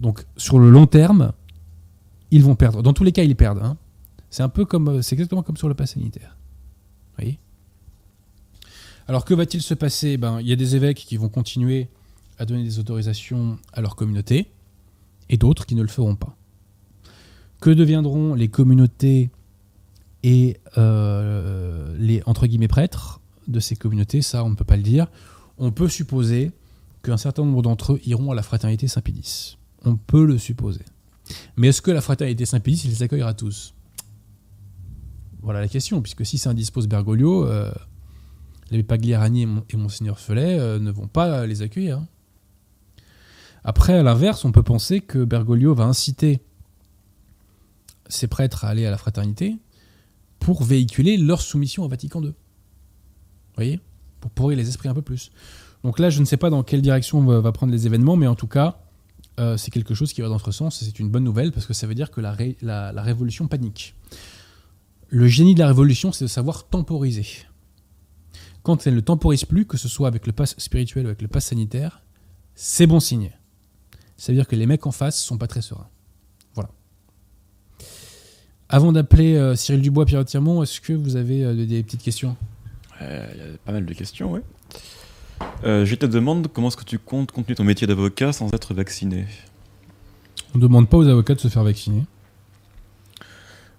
Donc, sur le long terme, ils vont perdre. Dans tous les cas, ils perdent. Hein. C'est un peu comme, c'est exactement comme sur le pass sanitaire. Vous voyez? Alors, que va-t-il se passer? Ben, il y a des évêques qui vont continuer à donner des autorisations à leur communauté et d'autres qui ne le feront pas. Que deviendront les communautés et euh, les entre guillemets prêtres de ces communautés? Ça, on ne peut pas le dire. On peut supposer qu'un certain nombre d'entre eux iront à la fraternité Saint-Pédis. On peut le supposer. Mais est-ce que la fraternité Saint-Pédis, les accueillera tous? Voilà la question, puisque si ça indispose Bergoglio, euh, les Pagliarani et, Monseigneur Felet euh, ne vont pas les accueillir. Après, à l'inverse, on peut penser que Bergoglio va inciter ses prêtres à aller à la fraternité pour véhiculer leur soumission au Vatican II. Vous voyez? Pour pourrir les esprits un peu plus. Donc là, je ne sais pas dans quelle direction va, prendre les événements, mais en tout cas, euh, c'est quelque chose qui va dans notre sens et c'est une bonne nouvelle parce que ça veut dire que la, révolution panique. Le génie de la révolution, c'est de savoir temporiser. Quand elle ne temporise plus, que ce soit avec le pass spirituel ou avec le pass sanitaire, c'est bon signe. Ça veut dire que les mecs en face sont pas très sereins. Voilà. Avant d'appeler euh, Cyril Dubois, Pierre Tirmont, est-ce que vous avez euh, des petites questions? Il y a pas mal de questions, oui. Euh, je te demande comment est-ce que tu comptes continuer ton métier d'avocat sans être vacciné? On ne demande pas aux avocats de se faire vacciner.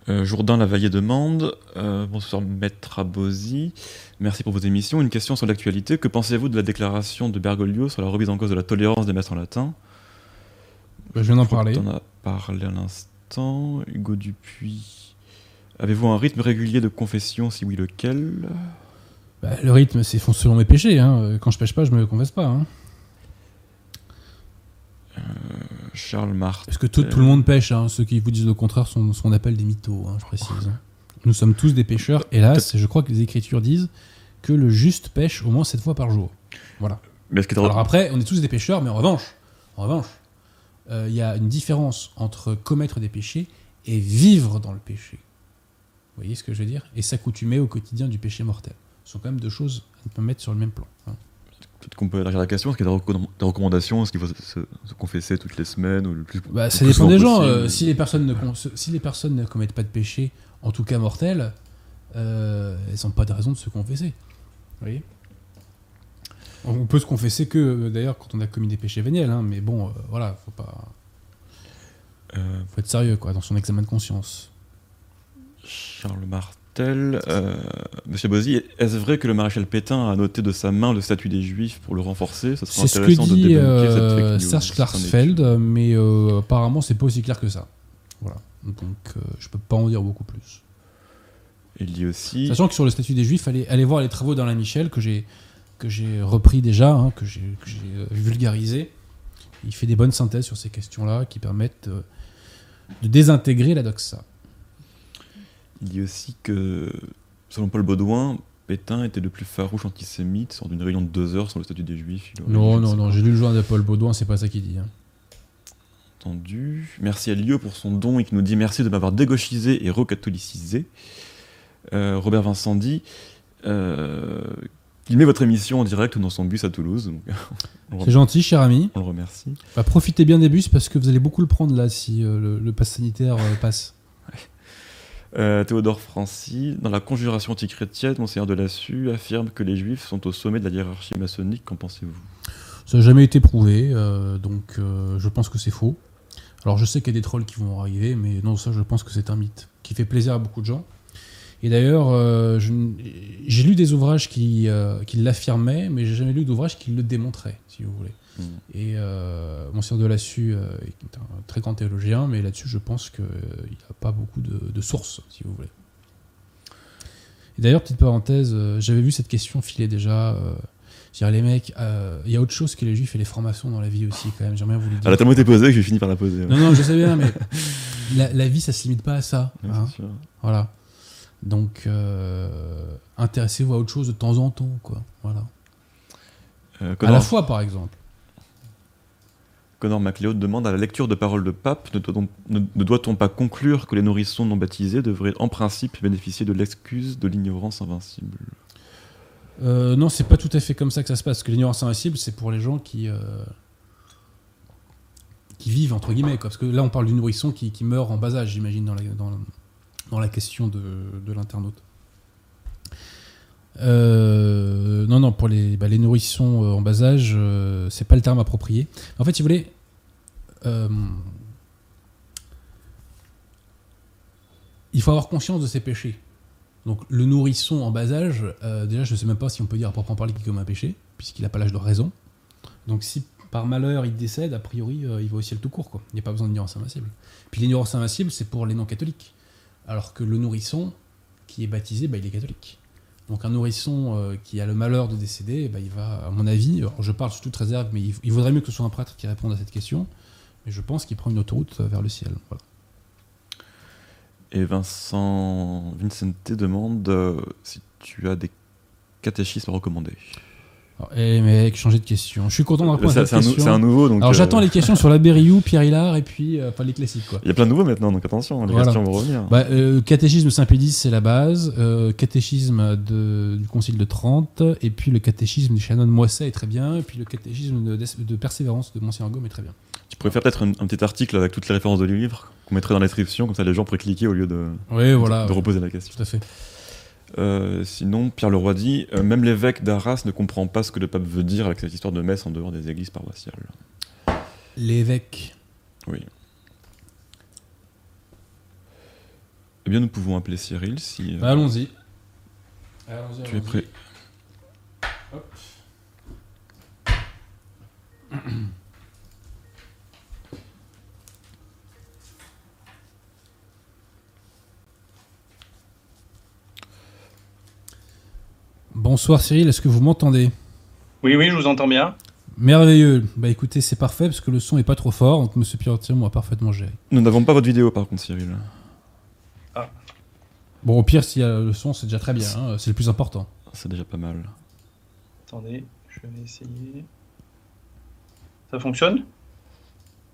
Euh, Jourdain Lavaillé demande euh, Bonsoir Maître Abosi, merci pour vos émissions. Une question sur l'actualité. Que pensez-vous de la déclaration de Bergoglio sur la remise en cause de la tolérance des messes en latin? Bah, je viens d'en parler. t'en as parlé à l'instant. Hugo Dupuis. Avez-vous un rythme régulier de confession Si oui, lequel? Bah, le rythme, c'est selon mes péchés. hein. Quand je pêche pas, je me confesse pas. hein. Charles Martin. Parce que tout, tout le monde pêche. hein? Ceux qui vous disent le contraire sont ce qu'on appelle des mythos, je précise. Nous sommes tous des pêcheurs. Hélas, je crois que les Écritures disent que le juste pêche au moins 7 fois par jour. Voilà. Mais Alors après, on est tous des pêcheurs, mais en revanche, en revanche, euh, il y a une différence entre commettre des péchés et vivre dans le péché. Vous voyez ce que je veux dire? Et s'accoutumer au quotidien du péché mortel. Ce sont quand même deux choses à ne pas mettre sur le même plan. hein. peut-être qu'on peut élargir la question Est-ce qu'il y a des, recomm- des recommandations Est-ce qu'il faut se, se- se confesser toutes les semaines ou le plus Bah, le ça plus dépend des gens. euh, si, les personnes ne con- si les personnes ne commettent pas de péché, en tout cas mortel, euh, elles n'ont pas de raison de se confesser. Vous voyez? On peut se confesser que, euh, d'ailleurs, quand on a commis des péchés véniels, hein, mais bon, euh, voilà, faut pas. Euh, faut être sérieux, quoi, dans son examen de conscience. Charles Martel. euh, Monsieur Bosy, est-ce vrai que le maréchal Pétain a noté de sa main le statut des Juifs pour le renforcer? Ce serait C'est ce que de dit cette euh. Serge Klarsfeld, mais apparemment, c'est pas aussi clair que ça. Voilà. Donc, je peux pas en dire beaucoup plus. Il dit aussi. Sachant que sur le statut des Juifs, allez, allez voir les travaux d'Alain Michel que j'ai que j'ai repris déjà, hein, que j'ai euh, vulgarisé. Il fait des bonnes synthèses sur ces questions-là qui permettent euh, de désintégrer la doxa. Il dit aussi que, selon Paul Baudouin, Pétain était le plus farouche antisémite lors d'une réunion de deux heures sur le statut des Juifs. Non, non, non, j'ai lu le journal de Paul Baudouin, c'est pas ça qu'il dit. hein. entendu. Merci à Lieu pour son don et qui nous dit merci de m'avoir dégauchisé et recatolicisé. Euh, Robert Vincent dit euh, qu'il met votre émission en direct dans son bus à Toulouse. C'est gentil, cher ami. on le remercie. Bah, profitez bien des bus parce que vous allez beaucoup le prendre là si euh, le, le pass sanitaire euh, passe. Euh, Théodore Francy, dans la conjuration antichrétienne, Monseigneur de Lassus affirme que les Juifs sont au sommet de la hiérarchie maçonnique. Qu'en pensez-vous? Ça n'a jamais été prouvé, euh, donc euh, je pense que c'est faux. Alors je sais qu'il y a des trolls qui vont arriver, mais non, ça je pense que c'est un mythe qui fait plaisir à beaucoup de gens. Et d'ailleurs, euh, j'ai lu des ouvrages qui, euh, qui l'affirmaient, mais j'ai jamais lu d'ouvrages qui le démontraient, si vous voulez. Hmm. Et euh, Monsieur Delassus euh, est un très grand théologien, mais là-dessus, je pense qu'il n'a pas beaucoup de, de sources, si vous voulez. Et d'ailleurs, petite parenthèse, j'avais vu cette question filer déjà. dire, les mecs, euh, il y a autre chose que les juifs et les formations dans la vie aussi, quand même. J'aimerais bien vous le dire. Elle a tellement été posée que j'ai fini par la poser. ouais. Non, non, je sais bien, mais la, la vie, ça se limite pas à ça. Ouais, hein. Voilà. Donc, euh, intéressez-vous à autre chose de temps en temps, quoi. Voilà. Euh, À la fois, par exemple. Connor MacLeod demande à la lecture de paroles de pape, ne doit-on ne- doit-on pas conclure que les nourrissons non baptisés devraient en principe bénéficier de l'excuse de l'ignorance invincible? Euh, non, c'est pas tout à fait comme ça que ça se passe. Parce que l'ignorance invincible, c'est pour les gens qui euh, qui vivent entre guillemets. Quoi. Parce que là, on parle du nourrisson qui, qui meurt en bas âge, j'imagine, dans la, dans, dans la question de, de l'internaute. Euh, non, non, pour les, bah, les nourrissons euh, en bas âge, euh, c'est pas le terme approprié. En fait, si vous voulez, euh, il faut avoir conscience de ses péchés. Donc le nourrisson en bas âge, déjà je ne sais même pas si on peut dire à proprement parler qu'il commet un péché, puisqu'il n'a pas l'âge de raison. Donc si par malheur il décède, a priori il va au ciel tout court. Quoi. Il n'y a pas besoin d'ignorance invincible. Puis l'ignorance invincible c'est pour les non-catholiques. Alors que le nourrisson qui est baptisé, bah, il est catholique. Donc un nourrisson euh, qui a le malheur de décéder, bah, il va, à mon avis, je parle sous toute réserve, mais il, vaudrait mieux que ce soit un prêtre qui réponde à cette question, mais je pense qu'il prend une autoroute vers le ciel. Et Vincent Vincente demande euh, si tu as des catéchismes. Alors, eh mec, changer de question. Je suis content de répondre à C'est cette c'est un, nou- question. c'est un nouveau, donc. Alors euh, j'attends les questions sur la Berriou, Pierre Hillard et puis euh, enfin les classiques quoi. Il y a plein de nouveaux maintenant, donc attention, les Voilà. questions vont revenir. Bah, euh, catéchisme Saint-Pédis c'est la base, euh, catéchisme de- du Concile de Trente et puis le catéchisme du Shannon Moisset est très bien et puis le catéchisme de, de Persévérance de Monsignor Gaume est très bien. Tu pourrais faire peut-être un, un petit article avec toutes les références de livres qu'on mettrait dans la description, comme ça les gens pourraient cliquer au lieu de, Oui voilà. de reposer la question. tout à fait. Euh, sinon, Pierre Leroy dit euh, Même l'évêque d'Arras ne comprend pas ce que le pape veut dire avec cette histoire de messe en dehors des églises paroissiales. L'évêque. Oui. Eh bien, nous pouvons appeler Cyril si euh, Bah, allons-y. Allons-y, tu es prêt. Hop. Bonsoir Cyril, est-ce que vous m'entendez? Oui, oui, je vous entends bien. Merveilleux. Bah écoutez, c'est parfait parce que le son est pas trop fort, donc Monsieur Pirotier m'a parfaitement géré. Nous n'avons pas votre vidéo par contre, Cyril. Bon, au pire, s'il y a le son, c'est déjà très bien, hein, c'est le plus important. C'est déjà pas mal. Attendez, je vais essayer. Ça fonctionne?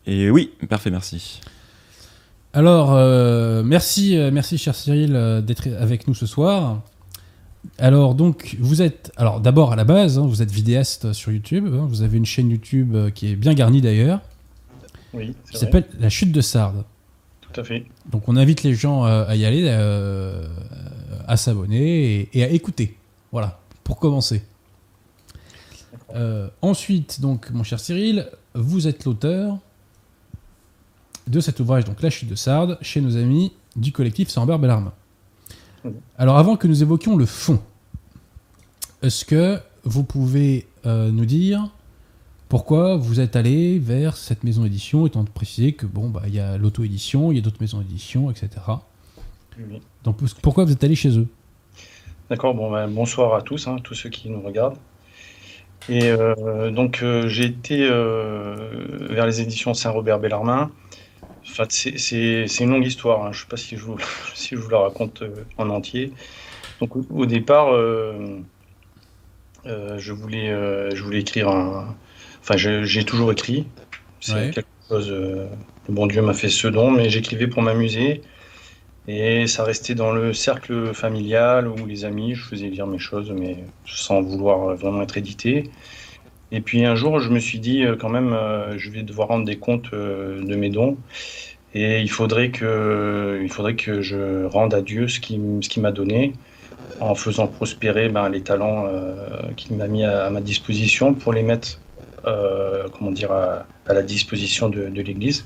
Et oui, parfait, merci. Alors, euh, merci, euh, merci cher Cyril euh, d'être avec nous ce soir. Alors donc, vous êtes, alors d'abord à la base, hein, vous êtes vidéaste sur YouTube. hein, vous avez une chaîne YouTube euh, qui est bien garnie d'ailleurs, Oui, qui s'appelle La Chute de Sardes. Tout à fait. Donc on invite les gens euh, à y aller, euh, à s'abonner et, et à écouter. Voilà, pour commencer. Euh, ensuite, donc, mon cher Cyril, vous êtes l'auteur de cet ouvrage, donc La chute de Sardes, chez nos amis du collectif Samber Bellarmin. Alors, avant que nous évoquions le fond, est-ce que vous pouvez euh, nous dire pourquoi vous êtes allé vers cette maison d'édition, étant de préciser que bon, bah, il y a l'auto-édition, il y a d'autres maisons d'édition, etc. Oui. Donc, pourquoi vous êtes allé chez eux? D'accord, bon, ben, bonsoir à tous, hein, tous ceux qui nous regardent. Et euh, donc, euh, j'ai été vers les éditions Saint-Robert Bellarmin. Enfin, c'est- une longue histoire, hein. je ne sais pas si je vous, si je vous la raconte euh, en entier. Donc, au, au départ, euh, euh, je, voulais, euh, je voulais écrire un. Enfin, j'ai toujours écrit. C'est Ouais. quelque chose. le bon Dieu m'a fait ce don, mais j'écrivais pour m'amuser. Et ça restait dans le cercle familial où les amis, je faisais lire mes choses, mais sans vouloir vraiment être édité. Et puis un jour, je me suis dit, euh, quand même, euh, je vais devoir rendre des comptes euh, de mes dons. Et il faudrait que, il faudrait que je rende à Dieu ce qu'il ce qu'il m'a donné en faisant prospérer ben, les talents qu'il m'a mis à, ma disposition pour les mettre comment dire, à, la disposition de, de l'Église.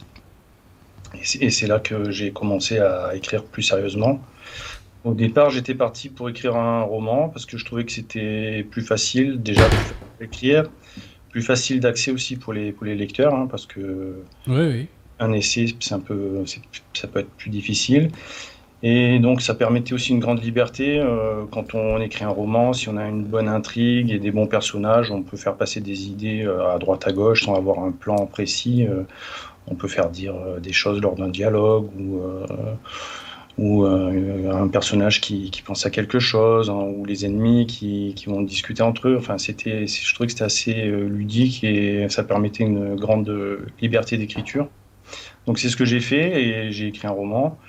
Et c'est- là que j'ai commencé à écrire plus sérieusement. Au départ, j'étais parti pour écrire un roman parce que je trouvais que c'était plus facile, déjà d'écrire, plus facile d'accès aussi pour les, pour les lecteurs, hein, parce que Oui, oui. un essai, c'est un peu, ça peut être plus difficile. Et donc, ça permettait aussi une grande liberté. euh, quand on écrit un roman, si on a une bonne intrigue et des bons personnages, on peut faire passer des idées euh, à droite à gauche sans avoir un plan précis. euh, on peut faire dire des choses lors d'un dialogue ou, ou euh, un personnage qui, qui pense à quelque chose, hein, ou les ennemis qui, qui vont discuter entre eux. Enfin, c'était, je trouvais que c'était assez euh, ludique et ça permettait une grande euh, liberté d'écriture. Donc c'est ce que j'ai fait et j'ai écrit un roman.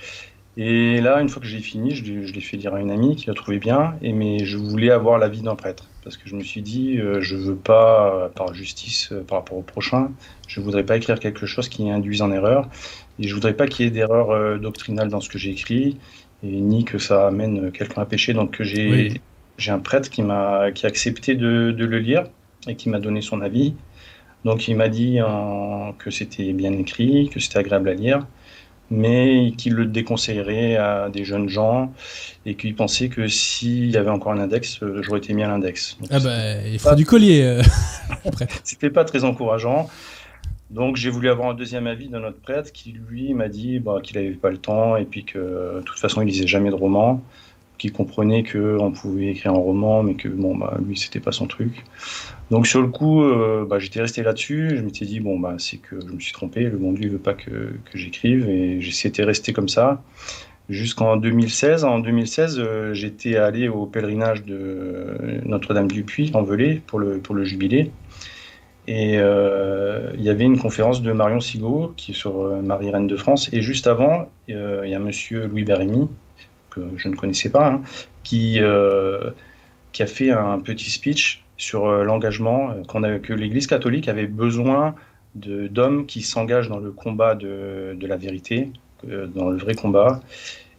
Et là, une fois que j'ai fini, je, l'ai- je l'ai fait lire à une amie qui l'a trouvé bien, et, mais je voulais avoir l'avis d'un prêtre. Parce que je me suis dit, euh, je veux pas, euh, par justice euh, par rapport au prochain, je voudrais pas écrire quelque chose qui induise en erreur. Et je voudrais pas qu'il y ait d'erreur euh, doctrinale dans ce que j'ai écrit, et ni que ça amène quelqu'un à pécher. Donc j'ai Oui. j'ai un prêtre qui m'a qui a accepté de, de le lire et qui m'a donné son avis. Donc il m'a dit euh, que c'était bien écrit, que c'était agréable à lire, mais qu'il le déconseillerait à des jeunes gens et qu'il pensait que s'il y avait encore un index, euh, j'aurais été mis à l'index. Ah bah, il faut du collier. euh. C'était pas très encourageant. Donc j'ai voulu avoir un deuxième avis de notre prêtre qui lui m'a dit bah, qu'il n'avait pas le temps et puis que de toute façon il lisait jamais de romans, qu'il comprenait qu'on pouvait écrire un roman mais que bon bah lui c'était pas son truc. Donc sur le coup euh, bah, j'étais resté là-dessus, je m'étais dit bon bah c'est que je me suis trompé, le bon Dieu veut pas que, j'écrive et j'étais resté comme ça jusqu'en 2016. En 2016 euh, j'étais allé au pèlerinage de Notre-Dame du Puy en Velay pour le jubilé. Et euh, il y avait une conférence de Marion Sigaud qui est sur euh, Marie-Reine de France. Et juste avant, euh, il y a monsieur Louis Bérémy, que je ne connaissais pas, hein, qui, qui a fait un petit speech sur l'engagement que l'Église catholique avait besoin d'hommes qui s'engagent dans le combat de, de la vérité, dans le vrai combat.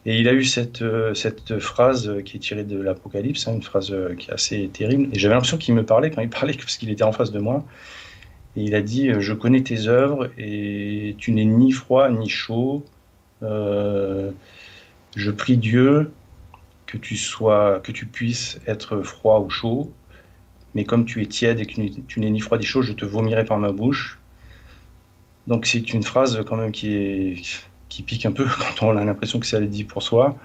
Et il a eu cette, cette phrase qui est tirée de l'Apocalypse, hein, une phrase qui est assez terrible. Et j'avais l'impression qu'il me parlait quand il parlait, parce qu'il était en face de moi. Et il a dit euh, Je connais tes œuvres et tu n'es ni froid ni chaud. Euh, je prie Dieu que tu sois, que tu puisses être froid ou chaud, mais comme tu es tiède et que tu n'es ni froid ni chaud, je te vomirai par ma bouche. Donc c'est une phrase quand même qui, pique un peu quand on a l'impression que c'est dit pour soi.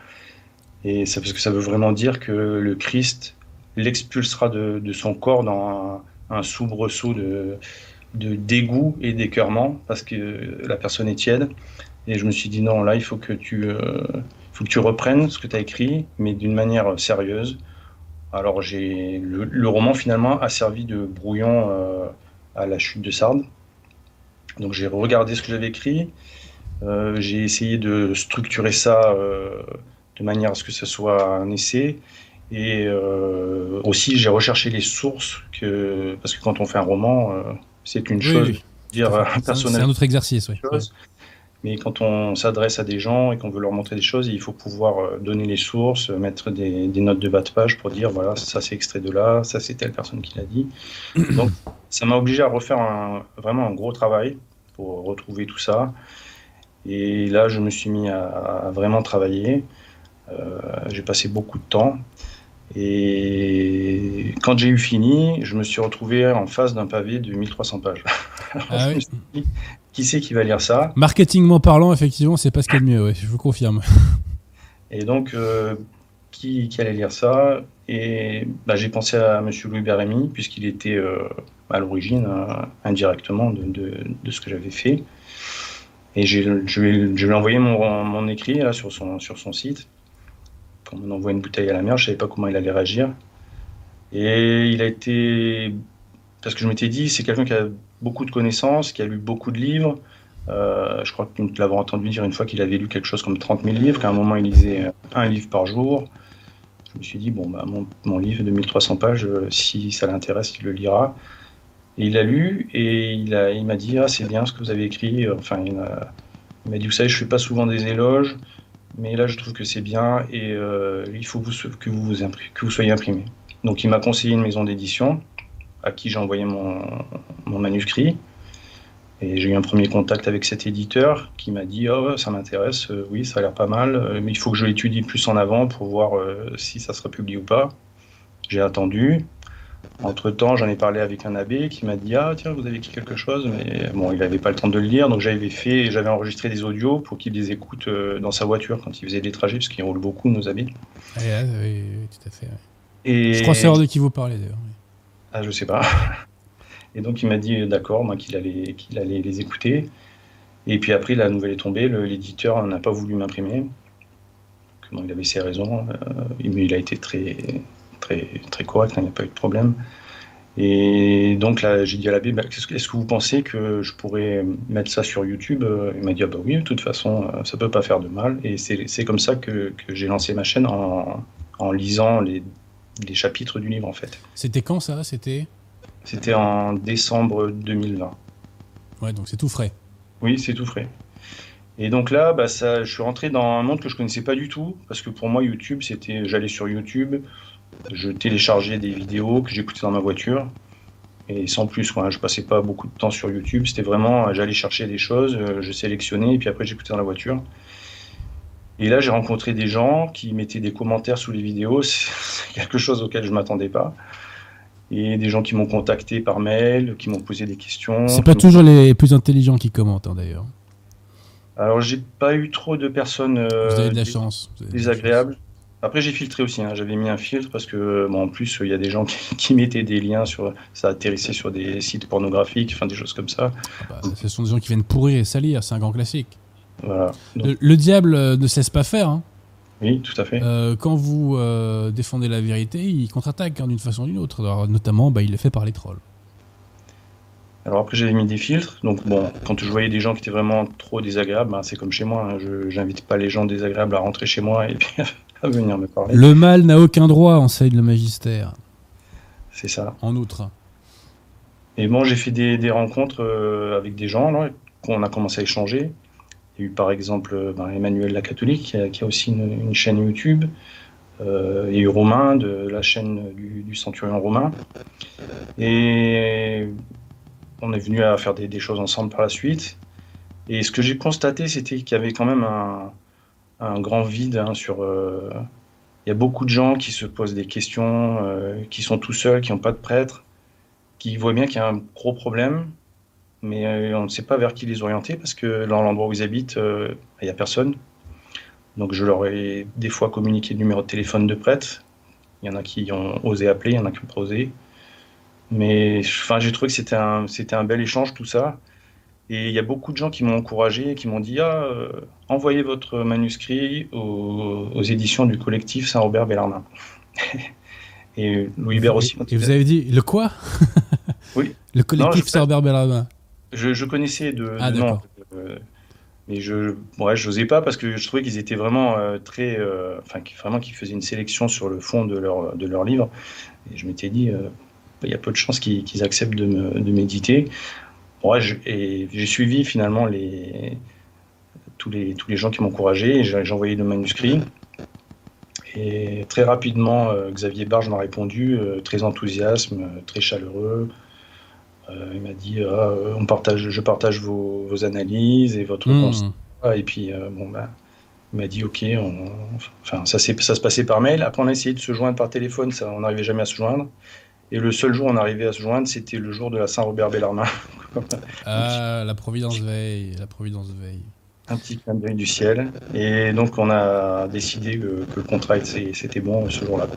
Et c'est parce que ça veut vraiment dire que le Christ l'expulsera de, son corps dans un, soubresaut de, de dégoût et d'écœurement parce que la personne est tiède. Et je me suis dit non, là il faut que tu, euh, faut que tu reprennes ce que tu as écrit, mais d'une manière sérieuse. Alors j'ai le, roman finalement a servi de brouillon euh, à la chute de Sardes. Donc j'ai regardé ce que j'avais écrit, euh, j'ai essayé de structurer ça de manière à ce que ce soit un essai. Et aussi j'ai recherché les sources que parce que quand on fait un roman, c'est une chose. Dire C'est un autre exercice, oui. Mais quand on s'adresse à des gens et qu'on veut leur montrer des choses, il faut pouvoir euh, donner les sources, mettre des, notes de bas de page pour dire voilà, ça c'est extrait de là, ça c'est telle personne qui l'a dit. Donc ça m'a obligé à refaire un, vraiment un gros travail pour retrouver tout ça. Et là, je me suis mis à, vraiment travailler. Euh, j'ai passé beaucoup de temps. Et quand j'ai eu fini, je me suis retrouvé en face d'un pavé de 1300 pages. Ah qui c'est qui va lire ça? Marketingment parlant, effectivement, c'est pas ce qu'il y a de mieux, je vous confirme. Et donc, euh, qui, allait lire ça? Et bah, j'ai pensé à M. Louis Bérémy, puisqu'il était euh, à l'origine, euh, indirectement, de, ce que j'avais fait. Et je, lui ai envoyé mon, écrit là, sur, son, sur son site. Quand on envoie une bouteille à la mer, je savais pas comment il allait réagir. Et il a été. Parce que je m'étais dit, c'est quelqu'un qui a beaucoup de connaissances, qui a lu beaucoup de livres. Euh, je crois que tu l'avais entendu dire une fois qu'il avait lu quelque chose comme 30 000 livres, qu'à un moment il lisait un livre par jour. Je me suis dit, bon, bah, mon, livre de 1300 pages, euh, si ça l'intéresse, il le lira. Et il l'a lu et il m'a il dit, ah, c'est bien ce que vous avez écrit. Enfin, il m'a dit, vous savez, je ne fais pas souvent des éloges, mais là, je trouve que c'est bien et euh, il faut que vous, soyez imprimé. Donc, il m'a conseillé une maison d'édition à qui j'ai envoyé mon, manuscrit. Et j'ai eu un premier contact avec cet éditeur qui m'a dit Oh, ça m'intéresse, euh, oui, ça a l'air pas mal, euh, mais il faut que je l'étudie plus en avant pour voir si ça sera publié ou pas. J'ai attendu. Entre temps, j'en ai parlé avec un abbé qui m'a dit Ah, tiens, vous avez écrit quelque chose, mais bon, il n'avait pas le temps de le lire, donc j'avais fait, j'avais enregistré des audios pour qu'il les écoute dans sa voiture quand il faisait des trajets, parce qu'il roule beaucoup, nos abbés. Oui, oui, tout à fait. Et... Je crois savoir de qui vous parlez d'ailleurs. Ah, je sais pas. Et donc il m'a dit d'accord, qu'il allait, qu'il allait les écouter. Et puis après, la nouvelle est tombée, l'éditeur n'a pas voulu m'imprimer. il avait ses raisons, euh, mais il a été très, très, très correct, hein, il n'y a pas eu de problème. Et donc là, j'ai dit à l'abbé, bah, est-ce que vous pensez que je pourrais mettre ça sur YouTube? Il m'a dit, ah bah oui, de toute façon, euh, ça peut pas faire de mal. Et c'est comme ça que, que j'ai lancé ma chaîne en, en lisant les les chapitres du livre en fait. C'était quand ça? C'était? C'était en décembre 2020. Ouais, donc c'est tout frais. Oui, c'est tout frais. Et donc là, bah, ça, je suis rentré dans un monde que je connaissais pas du tout, parce que pour moi, YouTube, c'était, j'allais sur YouTube, je téléchargeais des vidéos que j'écoutais dans ma voiture, et sans plus, quoi. Je passais pas beaucoup de temps sur YouTube. C'était vraiment, j'allais chercher des choses, euh, je sélectionnais, et puis après, j'écoutais dans la voiture. Et là, j'ai rencontré des gens qui mettaient des commentaires sous les vidéos. C'est quelque chose auquel je ne m'attendais pas. Et des gens qui m'ont contacté par mail, qui m'ont posé des questions. C'est pas toujours les plus intelligents qui commentent, hein, d'ailleurs. Alors, j'ai pas eu trop de personnes euh, Vous avez de la chance. désagréables. Après, j'ai filtré aussi. Hein. J'avais mis un filtre parce que, bon, en plus, il y a des gens qui, mettaient des liens sur. Ça atterrissait sur des sites pornographiques, enfin des choses comme ça. Ah bah, ce sont des gens qui viennent pourrir et salir. C'est un grand classique. Le, diable euh, ne cesse pas faire. Hein. Oui, tout à fait. Euh, quand vous euh, défendez la vérité, il contre-attaque hein, d'une façon ou d'une autre. notamment, bah, il le fait par les trolls. Alors après, j'avais mis des filtres. Donc bon, quand je voyais des gens qui étaient vraiment trop désagréables, bah, c'est comme chez moi. Hein. je n'invite pas les gens désagréables à rentrer chez moi et puis à venir me parler. Le mal n'a aucun droit, enseigne le magistère. C'est ça. En outre. Et bon, j'ai fait des, rencontres avec des gens, qu'on a commencé à échanger. Il y a eu par exemple euh, ben, Emmanuel la Catholique qui a, aussi une, chaîne YouTube. Euh, il y a eu Romain de la chaîne du, Centurion Romain. Et on est venu à faire des, choses ensemble par la suite. Et ce que j'ai constaté, c'était qu'il y avait quand même un, un grand vide hein, sur. euh, Il y a beaucoup de gens qui se posent des questions, euh, qui sont tout seuls, qui n'ont pas de prêtre, qui voient bien qu'il y a un gros problème, mais euh, on ne sait pas vers qui les orienter parce que dans l'endroit où ils habitent, il n'y a personne. Donc je leur ai des fois communiqué le numéro de téléphone de prêtre. Il y en a qui ont osé appeler, il y en a qui n'ont pas osé. Mais enfin, j'ai trouvé que c'était un, c'était un bel échange tout ça. Et il y a beaucoup de gens qui m'ont encouragé, qui m'ont dit ah, euh, envoyez votre manuscrit aux, aux éditions du collectif Saint-Robert Bellarmin. et Louis Hubert aussi. Et vous avez dit le quoi? Oui. Le collectif Sorbert Bellarmin. Je, je connaissais de, Ah, de nom, euh, mais je ouais, je n'osais pas parce que je trouvais qu'ils étaient vraiment euh, très, enfin, vraiment qu'ils faisaient une sélection sur le fond de leur de leur livre. Et je m'étais dit, il y a peu de chances qu'ils acceptent de me- de m'éditer. Et j'ai suivi finalement les tous les tous les gens qui m'ont encouragé. J'ai envoyé le manuscrit. Et très rapidement, euh, Xavier Barge m'a répondu, euh, très enthousiasme, euh, très chaleureux. Euh, il m'a dit ah, on partage, je partage vos, vos analyses et votre constat. Et puis bon bah, il m'a dit ok, on- enfin ça, ça se passait par mail. Après on a essayé de se joindre par téléphone, ça, on n'arrivait jamais à se joindre. Et le seul jour où on arrivait à se joindre, c'était le jour de la Saint-Robert Bellarmin. Ah, la Providence veille, la Providence veille. Un petit clin d'œil du ciel. Et donc on a décidé que, que le contrat était, c'était bon ce jour-là.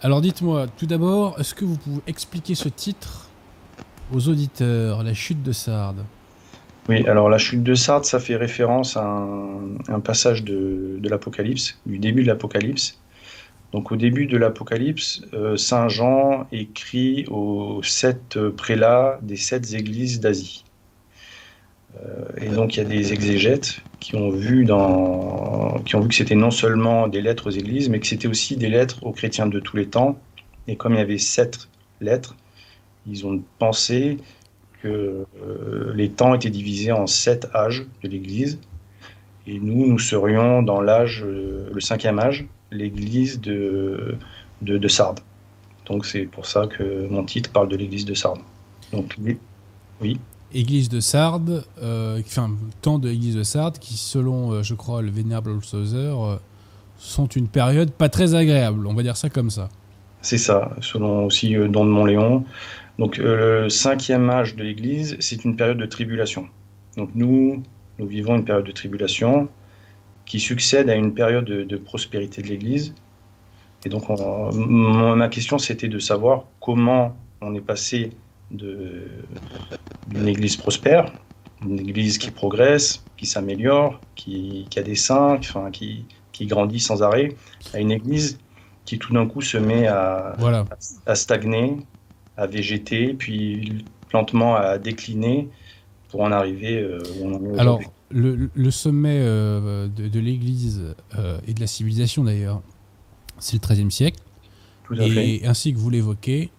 Alors dites-moi, tout d'abord, est-ce que vous pouvez expliquer ce titre aux auditeurs, La chute de Sardes? Oui, alors la chute de Sardes, ça fait référence à un, un passage de, de l'Apocalypse, du début de l'Apocalypse. Donc au début de l'Apocalypse, euh, Saint Jean écrit aux sept prélats des sept églises d'Asie. Euh, et donc il y a des exégètes qui ont vu, que c'était non seulement des lettres aux églises, mais que c'était aussi des lettres aux chrétiens de tous les temps. Et comme il y avait sept lettres, ils ont pensé que euh, les temps étaient divisés en sept âges de l'Église. Et nous, nous serions dans l'âge, le cinquième âge, l'Église de, de, de Sardes. Donc c'est pour ça que mon titre parle de l'Église de Sardes. Donc oui, Église de Sardes, euh, enfin, temps de l'Église de Sardes, qui, selon, euh, je crois, le Vénérable Holshouser, euh, sont une période pas très agréable. On va dire ça comme ça. c'est ça, selon aussi Don de Montléon. Donc euh, le cinquième âge de l'Église, c'est une période de tribulation. Donc nous, nous vivons une période de tribulation qui succède à une période de, de prospérité de l'Église. Et donc on- ma question, c'était de savoir comment on est passé d'une Église prospère, une Église qui progresse, qui s'améliore, qui, qui a des saints, qui, enfin, qui, qui grandit sans arrêt, à une Église qui tout d'un coup se met à, Voilà. à stagner, à végéter, puis lentement à décliner pour en arriver euh, où on en est Alors. Le, le sommet euh, de, de l'Église euh, et de la civilisation, d'ailleurs, c'est le XIIIe siècle. Tout à fait. Et ainsi que vous l'évoquez,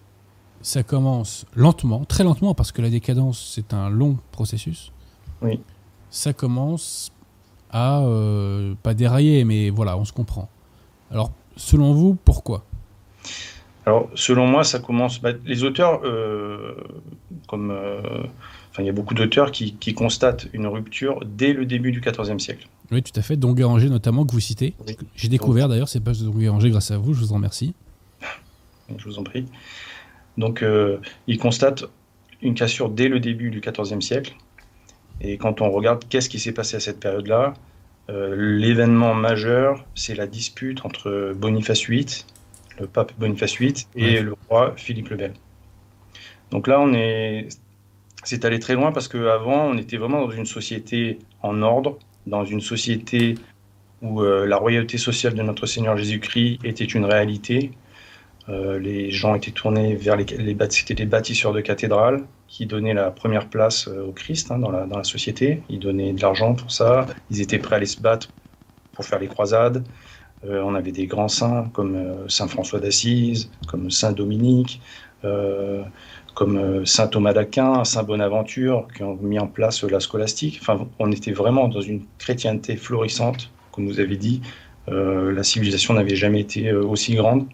ça commence lentement, très lentement, parce que la décadence, c'est un long processus. Oui. Ça commence à, euh, pas dérailler, mais voilà, on se comprend. Alors, selon vous, pourquoi? Alors, selon moi, ça commence. bah, les auteurs, comme. Enfin, il y a beaucoup d'auteurs qui, qui constatent une rupture dès le début du XIVe siècle. Oui, tout à fait. Don Guéranger, notamment, que vous citez. Oui. J'ai découvert d'ailleurs ces pages de Don Guéranger grâce à vous, je vous en remercie. Je vous en prie. Donc, euh, ils constatent une cassure dès le début du XIVe siècle. Et quand on regarde qu'est-ce qui s'est passé à cette période-là, euh, l'événement majeur, c'est la dispute entre Boniface VIII, le pape Boniface VIII, et Ouais. le roi Philippe le Bel. Donc là, on est, c'est allé très loin parce qu'avant, on était vraiment dans une société en ordre, dans une société où euh, la royauté sociale de notre Seigneur Jésus-Christ était une réalité. Euh, les gens étaient tournés vers les, bâtisseurs de cathédrales qui donnaient la première place euh, au Christ hein, dans, la, société. Ils donnaient de l'argent pour ça. Ils étaient prêts à aller se battre pour faire les croisades. On avait des grands saints comme Saint François d'Assise, comme Saint Dominique, comme euh, Saint Thomas d'Aquin, Saint Bonaventure, qui ont mis en place euh, la scolastique. Enfin, on était vraiment dans une chrétienté florissante, comme vous avez dit. Euh, la civilisation n'avait jamais été aussi grande.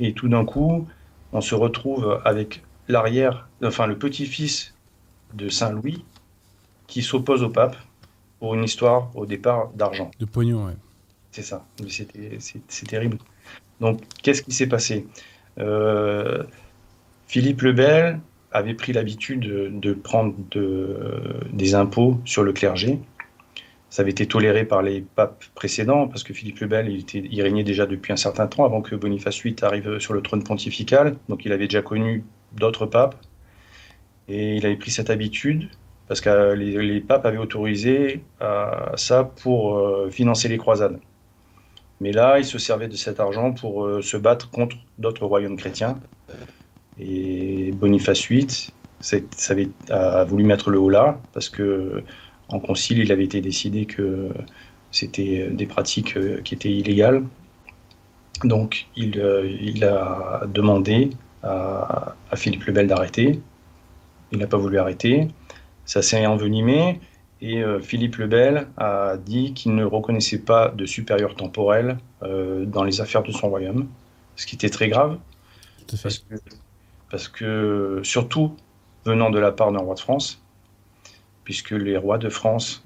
Et tout d'un coup, on se retrouve avec l'arrière, enfin le petit-fils de Saint Louis, qui s'oppose au pape pour une histoire au départ d'argent. De pognon, ouais. C'est ça. C'est terrible. Donc, qu'est-ce qui s'est passé? Euh, Philippe le Bel avait pris l'habitude de, prendre des impôts sur le clergé. Ça avait été toléré par les papes précédents, parce que Philippe le Bel, il, était, régnait déjà depuis un certain temps, avant que Boniface VIII arrive sur le trône pontifical. Donc il avait déjà connu d'autres papes. Et il avait pris cette habitude, parce que les, papes avaient autorisé ça pour euh, financer les croisades. Mais là, il se servait de cet argent pour euh, se battre contre d'autres royaumes chrétiens. Et Boniface VIII a voulu mettre le haut là, parce que en concile, il avait été décidé que c'était des pratiques euh, qui étaient illégales. Donc, il, il a demandé à, à Philippe le Bel d'arrêter. Il n'a pas voulu arrêter. Ça s'est envenimé. Et euh, Philippe le Bel a dit qu'il ne reconnaissait pas de supérieur temporel euh, dans les affaires de son royaume, ce qui était très grave. Parce que, parce que, surtout venant de la part d'un roi de France, puisque les rois de France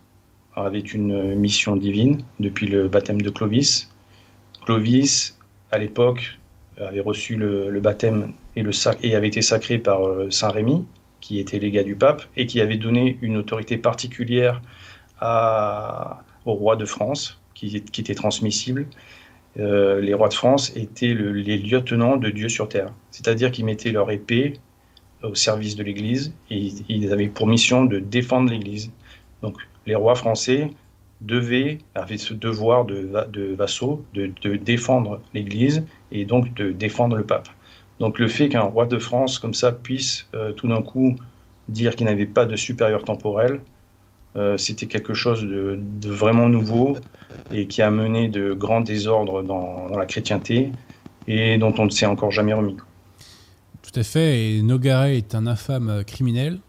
avaient une mission divine depuis le baptême de Clovis. Clovis, à l'époque, avait reçu le, baptême et, avait été sacré par euh, Saint Rémy, qui était légat du pape et qui avait donné une autorité particulière au roi de France, qui, était transmissible. Euh, les rois de France étaient les lieutenants de Dieu sur terre, c'est-à-dire qu'ils mettaient leur épée au service de l'Église et ils avaient pour mission de défendre l'Église. Donc les rois français devaient, avaient ce devoir de, vassaux de, de défendre l'Église et donc de défendre le pape. Donc le fait qu'un roi de France comme ça puisse euh, tout d'un coup dire qu'il n'avait pas de supérieur temporel, euh, c'était quelque chose de, vraiment nouveau et qui a mené de grands désordres dans, la chrétienté et dont on ne s'est encore jamais remis. Tout à fait, et Nogaret est un infâme criminel.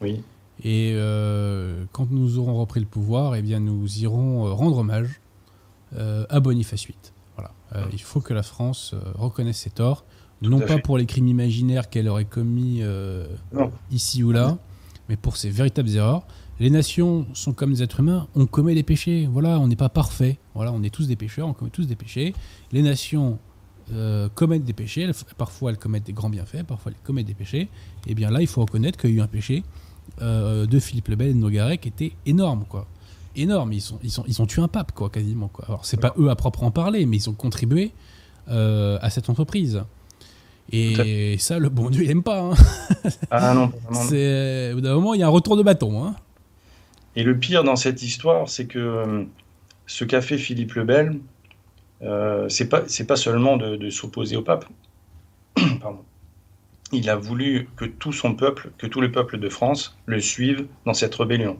Oui. Et euh, quand nous aurons repris le pouvoir, eh bien, nous irons rendre hommage à Boniface VIII. Voilà. il faut que la France reconnaisse ses torts non pas pour les crimes imaginaires qu'elle aurait commis euh, ici ou là, mais pour ses véritables erreurs. Les nations sont comme des êtres humains, on commet des péchés. Voilà, on n'est pas parfait. Voilà, on est tous des pécheurs, on commet tous des péchés. Les nations euh, commettent des péchés. parfois, elles commettent des grands bienfaits, parfois, elles commettent des péchés. Et eh bien là, il faut reconnaître qu'il y a eu un péché euh, de Philippe le Bel et de Nogaret qui était énorme, quoi. Énorme. Ils, sont, ils, sont, ils ont tué un pape, quoi, quasiment. Quoi. Alors, c'est pas eux à proprement parler, mais ils ont contribué à cette entreprise. Et ça, le bon Dieu, il aime pas. Hein. Ah non, C'est, au bout d'un moment, il y a un retour de bâton. Hein. Et le pire dans cette histoire, c'est que euh, ce qu'a fait Philippe le Bel, euh, c'est pas pas seulement de, s'opposer au pape. Il a voulu que tout son peuple, que tout le peuple de France le suive dans cette rébellion.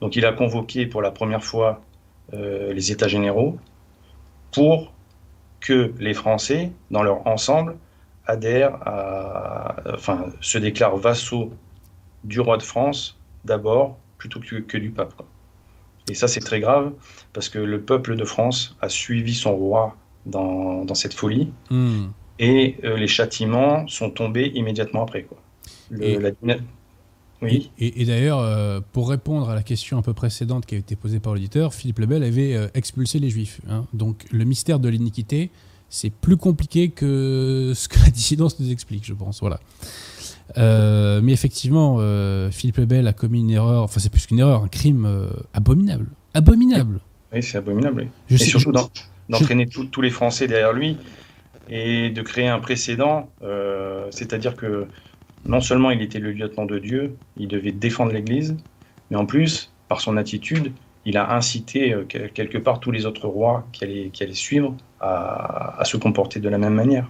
Donc il a convoqué pour la première fois euh, les États généraux pour que les Français, dans leur ensemble, adhèrent à, enfin, se déclarent vassaux du roi de France d'abord, plutôt que, du pape. Et ça, c'est très grave, parce que le peuple de France a suivi son roi dans, dans cette folie, hmm. et euh, les châtiments sont tombés immédiatement après. Quoi. et, oui. et, d'ailleurs, euh, pour répondre à la question un peu précédente qui a été posée par l'auditeur, Philippe le Bel avait euh, expulsé les Juifs. Hein. Donc le mystère de l'iniquité, c'est plus compliqué que ce que la dissidence nous explique, je pense. Voilà. Euh, mais effectivement, euh, Philippe Lebel a commis une erreur, enfin c'est plus qu'une erreur, un crime euh, abominable. Abominable. Oui, c'est abominable. Je et sais, surtout d'entraîner tous les Français derrière lui et de créer un précédent, c'est-à-dire que non seulement il était le lieutenant de Dieu, il devait défendre l'Église, mais en plus, par son attitude, il a incité quelque part tous les autres rois qui allaient, qui allaient suivre à, se comporter de la même manière.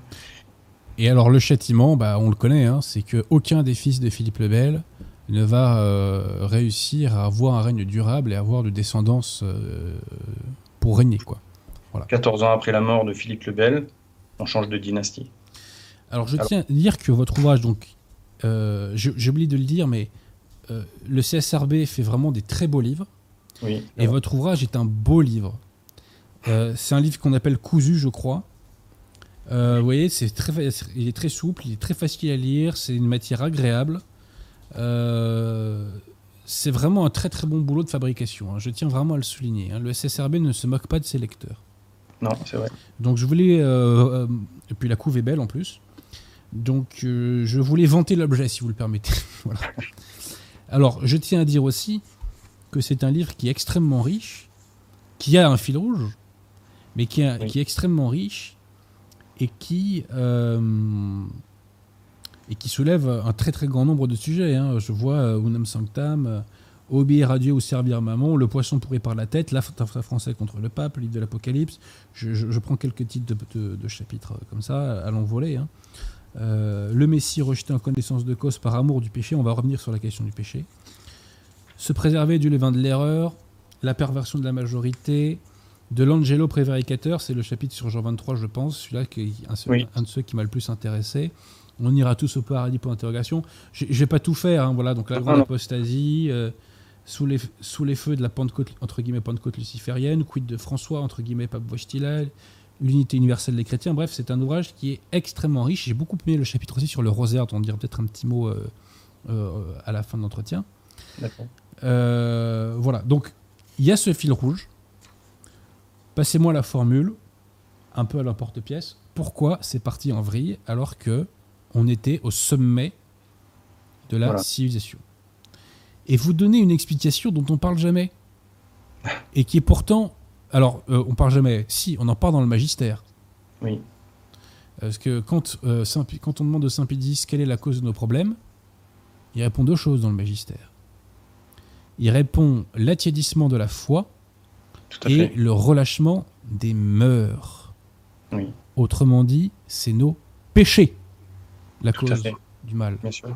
Et alors le châtiment, bah, on le connaît, hein, c'est qu'aucun des fils de Philippe le Bel ne va euh, réussir à avoir un règne durable et avoir de descendance euh, pour régner. Quoi. Voilà. 14 ans après la mort de Philippe le Bel, on change de dynastie. Alors je tiens à dire que votre ouvrage, donc, euh, j'ai oublié de le dire, mais le CSRB fait vraiment des très beaux livres. Oui, et votre ouvrage est un beau livre. Euh, c'est un livre qu'on appelle Cousu, je crois. Euh, vous voyez, c'est très, il est très souple, il est très facile à lire, c'est une matière agréable. Euh, c'est vraiment un très très bon boulot de fabrication. Hein. Je tiens vraiment à le souligner. Hein. Le SSRB ne se moque pas de ses lecteurs. Non, c'est vrai. Donc je voulais. euh, et puis la couve est belle en plus. Donc je voulais vanter l'objet, si vous le permettez. voilà. Alors je tiens à dire aussi que c'est un livre qui est extrêmement riche, qui a un fil rouge, mais qui, a- Oui. qui est extrêmement riche et qui. euh, et qui soulève un très très grand nombre de sujets. hein. Je vois euh, Unam Sanctam, euh, Obéir à Dieu ou servir Maman, Le poisson pourri par la tête, L'Afrique français contre le pape, livre de l'Apocalypse. Je, prends quelques titres de, chapitres comme ça, à l'envolée. hein. Le Messie rejeté en connaissance de cause par amour du péché, on va revenir sur la question du péché. Se préserver du levain de l'erreur, la perversion de la majorité, de l'Angelo prévaricateur, c'est le chapitre sur Jean 23, je pense, celui-là qui est un, seul- Oui. un de ceux qui m'a le plus intéressé. On ira tous au paradis pour interrogation. Je vais pas tout faire, hein, voilà. Donc la grande apostasie, euh, sous les sous les feux de la Pentecôte entre guillemets Pentecôte luciférienne, quid de François entre guillemets Pape Wojtyla, l'unité universelle des chrétiens. Bref, c'est un ouvrage qui est extrêmement riche. J'ai beaucoup aimé le chapitre aussi sur le rosaire, dont on dira peut-être un petit mot euh, euh, à la fin de l'entretien. D'accord. Voilà, donc il y a ce fil rouge. Passez-moi la formule, un peu à l'emporte-pièce. Pourquoi c'est parti en vrille alors que on était au sommet de la Voilà. civilisation? Et vous donnez une explication dont on parle jamais et qui est pourtant, alors euh, on parle jamais. Si, on en parle dans le magistère. Oui. Parce que quand, euh, Saint Pi- quand on demande au Saint Pédis quelle est la cause de nos problèmes, il répond deux choses dans le magistère. Il répond l'attiédissement de la foi et fait. le relâchement des mœurs. Oui, Autrement dit, c'est nos péchés, la tout cause du mal. Bien sûr.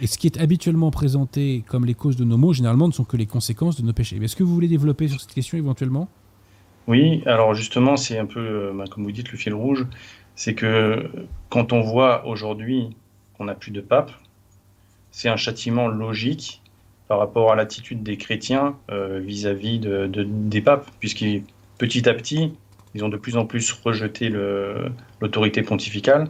Et ce qui est habituellement présenté comme les causes de nos maux, généralement, ne sont que les conséquences de nos péchés. Mais Est-ce que vous voulez développer sur cette question éventuellement? Oui, alors justement, c'est un peu, euh, bah, comme vous dites, le fil rouge. C'est que quand on voit aujourd'hui qu'on n'a plus de pape, c'est un châtiment logique par rapport à l'attitude des chrétiens euh, vis-à-vis de, de- des papes, puisqu'ils petit à petit, ils ont de plus en plus rejeté l'autorité pontificale.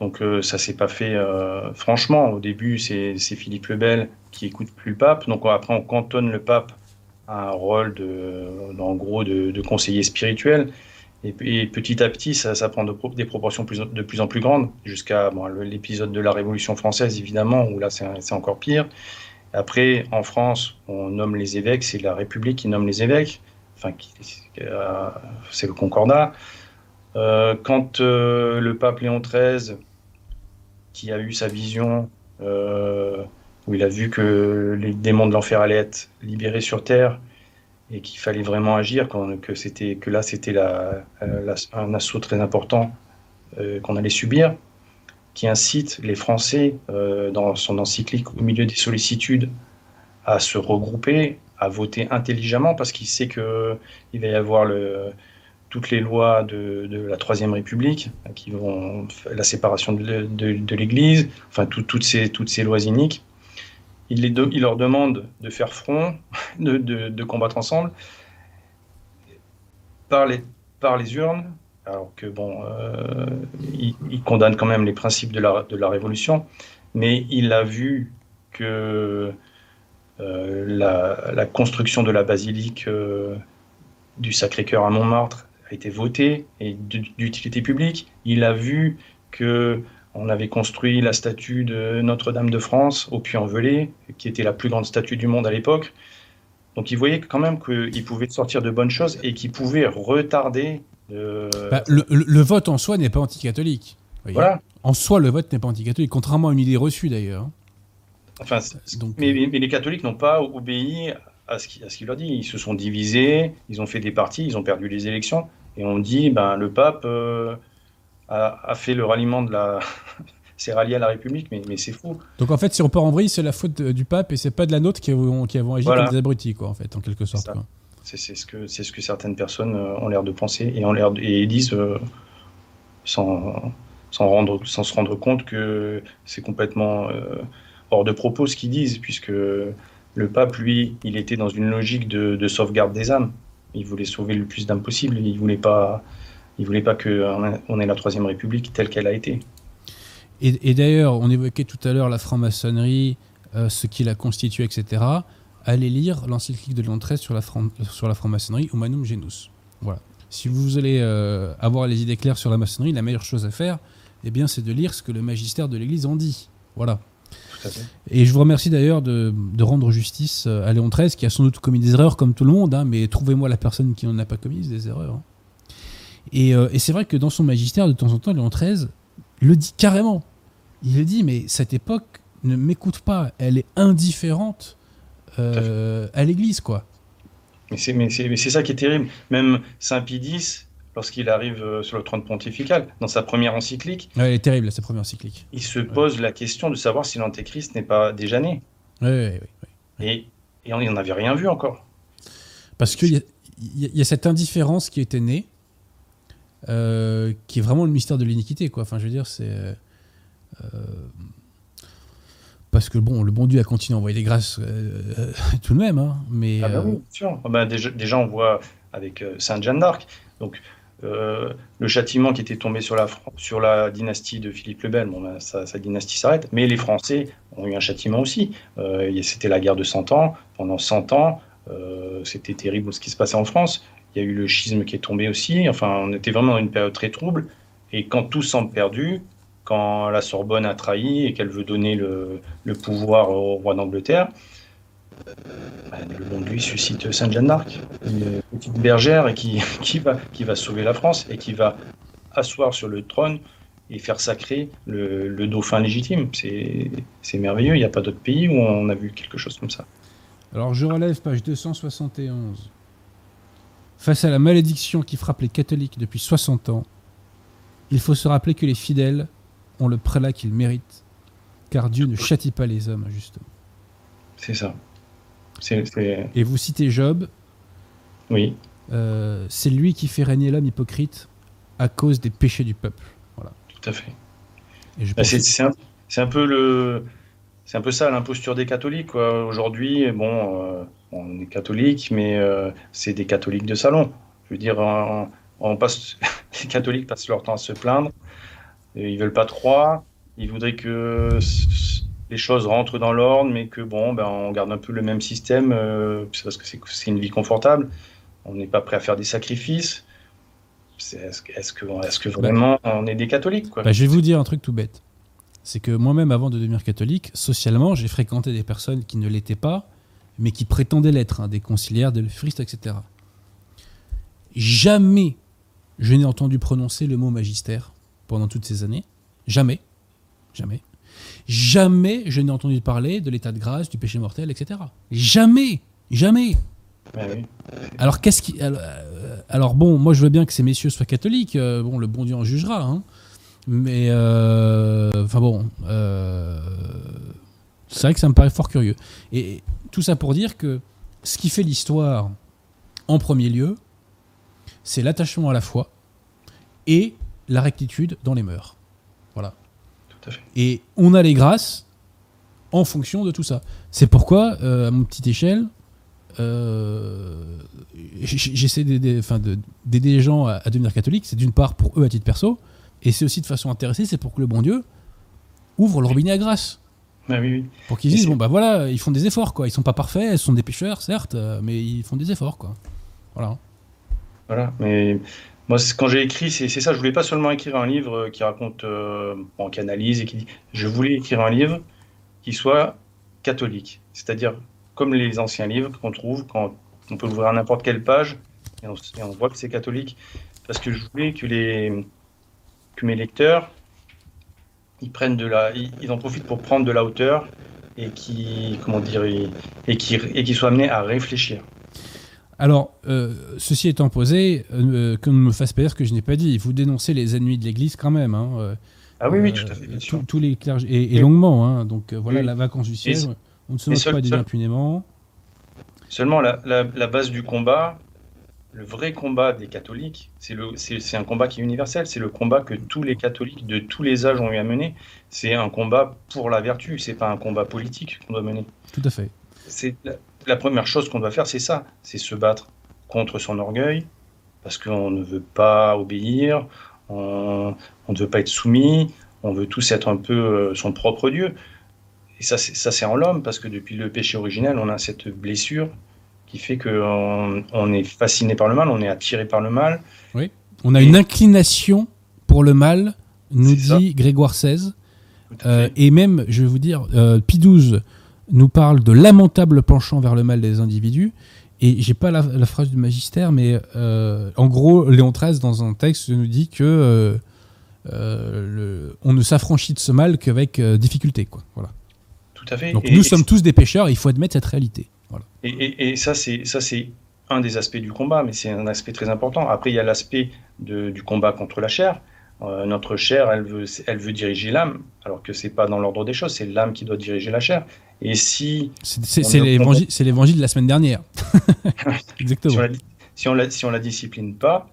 Donc euh, ça s'est pas fait euh, franchement. Au début, c'est Philippe le Bel qui écoute plus le pape. Donc après, on cantonne le pape à un rôle de, en gros, de, conseiller spirituel. Et, et petit à petit, ça, prend des proportions de plus en plus grandes, jusqu'à bon, l'épisode de la Révolution française, évidemment, où là, c'est encore pire. Après, en France, on nomme les évêques, c'est la République qui nomme les évêques, enfin, euh, c'est le Concordat. Euh, quand euh, le pape Léon XIII, qui a eu sa vision, où il a vu que les démons de l'enfer allaient être libérés sur Terre, et qu'il fallait vraiment agir, que, que là c'était un assaut très important qu'on allait subir, qui incite les Français, euh, dans son encyclique Au milieu des sollicitudes, à se regrouper, à voter intelligemment, parce qu'il sait qu'il va y avoir toutes les lois de, la Troisième République, qui vont la séparation de, l'Église, enfin tout- toutes, ces, lois iniques. Il, leur demande de faire front, de, combattre ensemble, par les urnes, alors que bon, euh, il, condamne quand même les principes de la, de la Révolution, mais il a vu que euh, la, construction de la basilique euh, du Sacré-Cœur à Montmartre a été votée et d'utilité publique. Il a vu que on avait construit la statue de Notre-Dame de France au Puy-en-Velay, qui était la plus grande statue du monde à l'époque. Donc il voyait quand même qu'il pouvait sortir de bonnes choses et qu'il pouvait retarder. Euh, Bah, le, vote en soi n'est pas anticatholique. voilà. En soi, le vote n'est pas anticatholique, contrairement à une idée reçue d'ailleurs. Enfin, c'est- Donc, mais, mais les catholiques n'ont pas obéi à ce qu'il leur dit. Ils se sont divisés, ils ont fait des partis, ils ont perdu les élections. Et on dit, ben, le pape euh, a, a fait le ralliement de la. s'est rallié à la République, mais, mais c'est fou. Donc en fait, si on part en vrille, c'est la faute du pape et c'est pas de la nôtre qui avons, qui avons agi Voilà. comme des abrutis, quoi, en fait, en quelque sorte. quoi. C'est ce, que- que certaines personnes euh, ont l'air de penser et, ont l'air disent euh, sans, se rendre compte que c'est complètement euh, hors de propos ce qu'ils disent, puisque le pape, lui, il était dans une logique de, de sauvegarde des âmes. Il voulait sauver le plus d'âmes possible. Il voulait pas, voulait pas qu'on on ait la Troisième République telle qu'elle a été. Et, d'ailleurs, on évoquait tout à l'heure la franc-maçonnerie, ce qui la constitue, etc. Allez lire l'encyclique de Léon XIII sur la, sur la franc-maçonnerie, Humanum Genus. Voilà. si vous allez euh, avoir les idées claires sur la maçonnerie, la meilleure chose à faire, eh bien, c'est de lire ce que le magistère de l'Église en dit. Voilà. Et je vous remercie d'ailleurs de, de rendre justice à Léon XIII, qui a sans doute commis des erreurs comme tout le monde, hein, mais trouvez-moi la personne qui n'en a pas commis des erreurs. hein. Et, euh, et c'est vrai que dans son magistère, de temps en temps, Léon XIII le dit carrément. Il le dit, mais cette époque ne m'écoute pas, elle est indifférente euh, à l'Église, quoi. Mais c'est mais c'est- mais c'est ça qui est terrible. Même Saint X, lorsqu'il arrive euh, sur le trône pontifical, dans sa première encyclique, Ouais, elle est terrible, cette première encyclique. il se pose la question de savoir si l'Antéchrist n'est pas déjà né. Ouais, ouais, ouais. Et, et on n'en avait rien vu encore. Parce qu'il y, y a- il y a cette indifférence qui était née, euh, qui est vraiment le mystère de l'iniquité, quoi. Enfin, je veux dire, c'est. euh, parce que bon, le bon Dieu a continué à envoyer des grâces euh, euh, tout de même, hein, mais. Ah euh, oui, bien sûr. Ah bah déjà, déjà, on voit avec euh, Sainte Jeanne d'Arc, donc euh, le châtiment qui était tombé sur la, sur la dynastie de Philippe le Bel, bon, bah, sa, sa dynastie s'arrête, mais les Français ont eu un châtiment aussi. Euh, c'était la guerre de 100 ans. Pendant 100 ans, euh, c'était terrible ce qui se passait en France. Il y a eu le schisme qui est tombé aussi. Enfin, on était vraiment dans une période très trouble. Et quand tout semble perdu, quand la Sorbonne a trahi et qu'elle veut donner le, pouvoir au roi d'Angleterre, bah, le bon Dieu suscite Sainte Jeanne d'Arc, une petite bergère qui, qui, va, qui va sauver la France et qui va asseoir sur le trône et faire sacrer le, le dauphin légitime. C'est merveilleux, il n'y a pas d'autre pays où on a vu quelque chose comme ça. Alors, je relève page 271. Face à la malédiction qui frappe les catholiques depuis 60 ans, il faut se rappeler que les fidèles ont le prélat qu'ils méritent, car Dieu ne châtie pas les hommes injustement. C'est ça. Et vous citez Job, oui, euh, c'est lui qui fait régner l'homme hypocrite à cause des péchés du peuple. Voilà. tout à fait. Et je Bah, C'est que- un, peu le, c'est un peu ça l'imposture des catholiques. Aujourd'hui, bon, euh, on est catholique, mais euh, c'est des catholiques de salon. Je veux dire, on, on passe, les catholiques passent leur temps à se plaindre. Ils veulent pas croire. Ils voudraient que les choses rentrent dans l'ordre, mais que bon, ben, on garde un peu le même système euh, parce que c'est une vie confortable. On n'est pas prêt à faire des sacrifices. Est-ce que, que vraiment on est des catholiques quoi? Bah, je vais vous dire un truc tout bête. C'est que moi-même, avant de devenir catholique, socialement, j'ai fréquenté des personnes qui ne l'étaient pas, mais qui prétendaient l'être, hein, des conciliaires, des lefristes, etc. Jamais je n'ai entendu prononcer le mot magistère pendant toutes ces années. Jamais. Jamais. Jamais je n'ai entendu parler de l'état de grâce, du péché mortel, etc. Jamais. Jamais. Ouais. Alors qu'est-ce qui alors, euh, alors bon, moi je veux bien que ces messieurs soient catholiques. euh, bon, le bon Dieu en jugera. hein. Mais euh, enfin bon, euh, c'est vrai que ça me paraît fort curieux. Et tout ça pour dire que ce qui fait l'histoire en premier lieu, c'est l'attachement à la foi et la rectitude dans les mœurs. Voilà. Tout à fait. Et on a les grâces en fonction de tout ça. C'est pourquoi, euh, à mon petite échelle, euh, j'essaie d'aider enfin, de- d'aider les gens à, à devenir catholiques. C'est d'une part pour eux à titre perso, et c'est aussi de façon intéressée, c'est pour que le bon Dieu ouvre le robinet à grâce. Oui, oui. Pour qu'ils disent, bon bah voilà, ils font des efforts, quoi. Ils sont pas parfaits, ils sont des pécheurs, certes, euh, mais ils font des efforts, quoi. Voilà. Voilà. Mais moi, quand j'ai écrit, c'est ça. Je voulais pas seulement écrire un livre euh, qui raconte, euh, qui analyse et qui. Je voulais écrire un livre qui soit catholique, c'est-à-dire comme les anciens livres qu'on trouve quand on peut ouvrir n'importe quelle page et on, voit que c'est catholique. Parce que je voulais que mes lecteurs ils prennent de la, en profitent pour prendre de la hauteur et qui, comment dire, et qui et qui soient amenés à réfléchir. Alors, euh, ceci étant posé, euh, qu'on ne me fasse pas dire ce que je n'ai pas dit. Vous dénoncez les ennemis de l'Église quand même. Hein, euh, Ah oui, oui, euh, tout à fait, bien tous- sûr. Tous les clergés, et, longuement. Hein, donc euh, voilà Oui. la vacance du ciel. Et- On ne se moque pas des impunément. Seulement, la, la- la base du combat, le vrai combat des catholiques, c'est un combat qui est universel. C'est le combat que tous les catholiques de tous les âges ont eu à mener. C'est un combat pour la vertu. C'est pas un combat politique qu'on doit mener. Tout à fait. C'est la, première chose qu'on doit faire, c'est ça. C'est se battre contre son orgueil, parce qu'on ne veut pas obéir, on, on ne veut pas être soumis, on veut tous être un peu euh, son propre Dieu. Et ça, c'est ça, c'est en l'homme, parce que depuis le péché originel, on a cette blessure qui fait qu'on on est fasciné par le mal, on est attiré par le mal. Oui. On a Et- une inclination pour le mal, nous ça. dit Grégoire XVI. Euh, et même, je vais vous dire, euh, Pie XII nous parle de lamentable penchant vers le mal des individus. Et j'ai pas la, la phrase du magistère, mais euh, en gros, Léon XIII, dans un texte, nous dit que euh, euh, le- on ne s'affranchit de ce mal qu'avec difficulté. Quoi. Voilà. Tout à fait. Donc Et- nous et- sommes tous des pécheurs, et il faut admettre cette réalité. Voilà. Et, et- et ça, c'est un des aspects du combat, mais c'est un aspect très important. Après, il y a l'aspect du combat contre la chair. Euh, notre chair, elle veut, elle veut diriger l'âme, alors que c'est pas dans l'ordre des choses. C'est l'âme qui doit diriger la chair. Et si, C'est- l'évangile de la semaine dernière. si Exactement. on la, si on la, si on la discipline pas,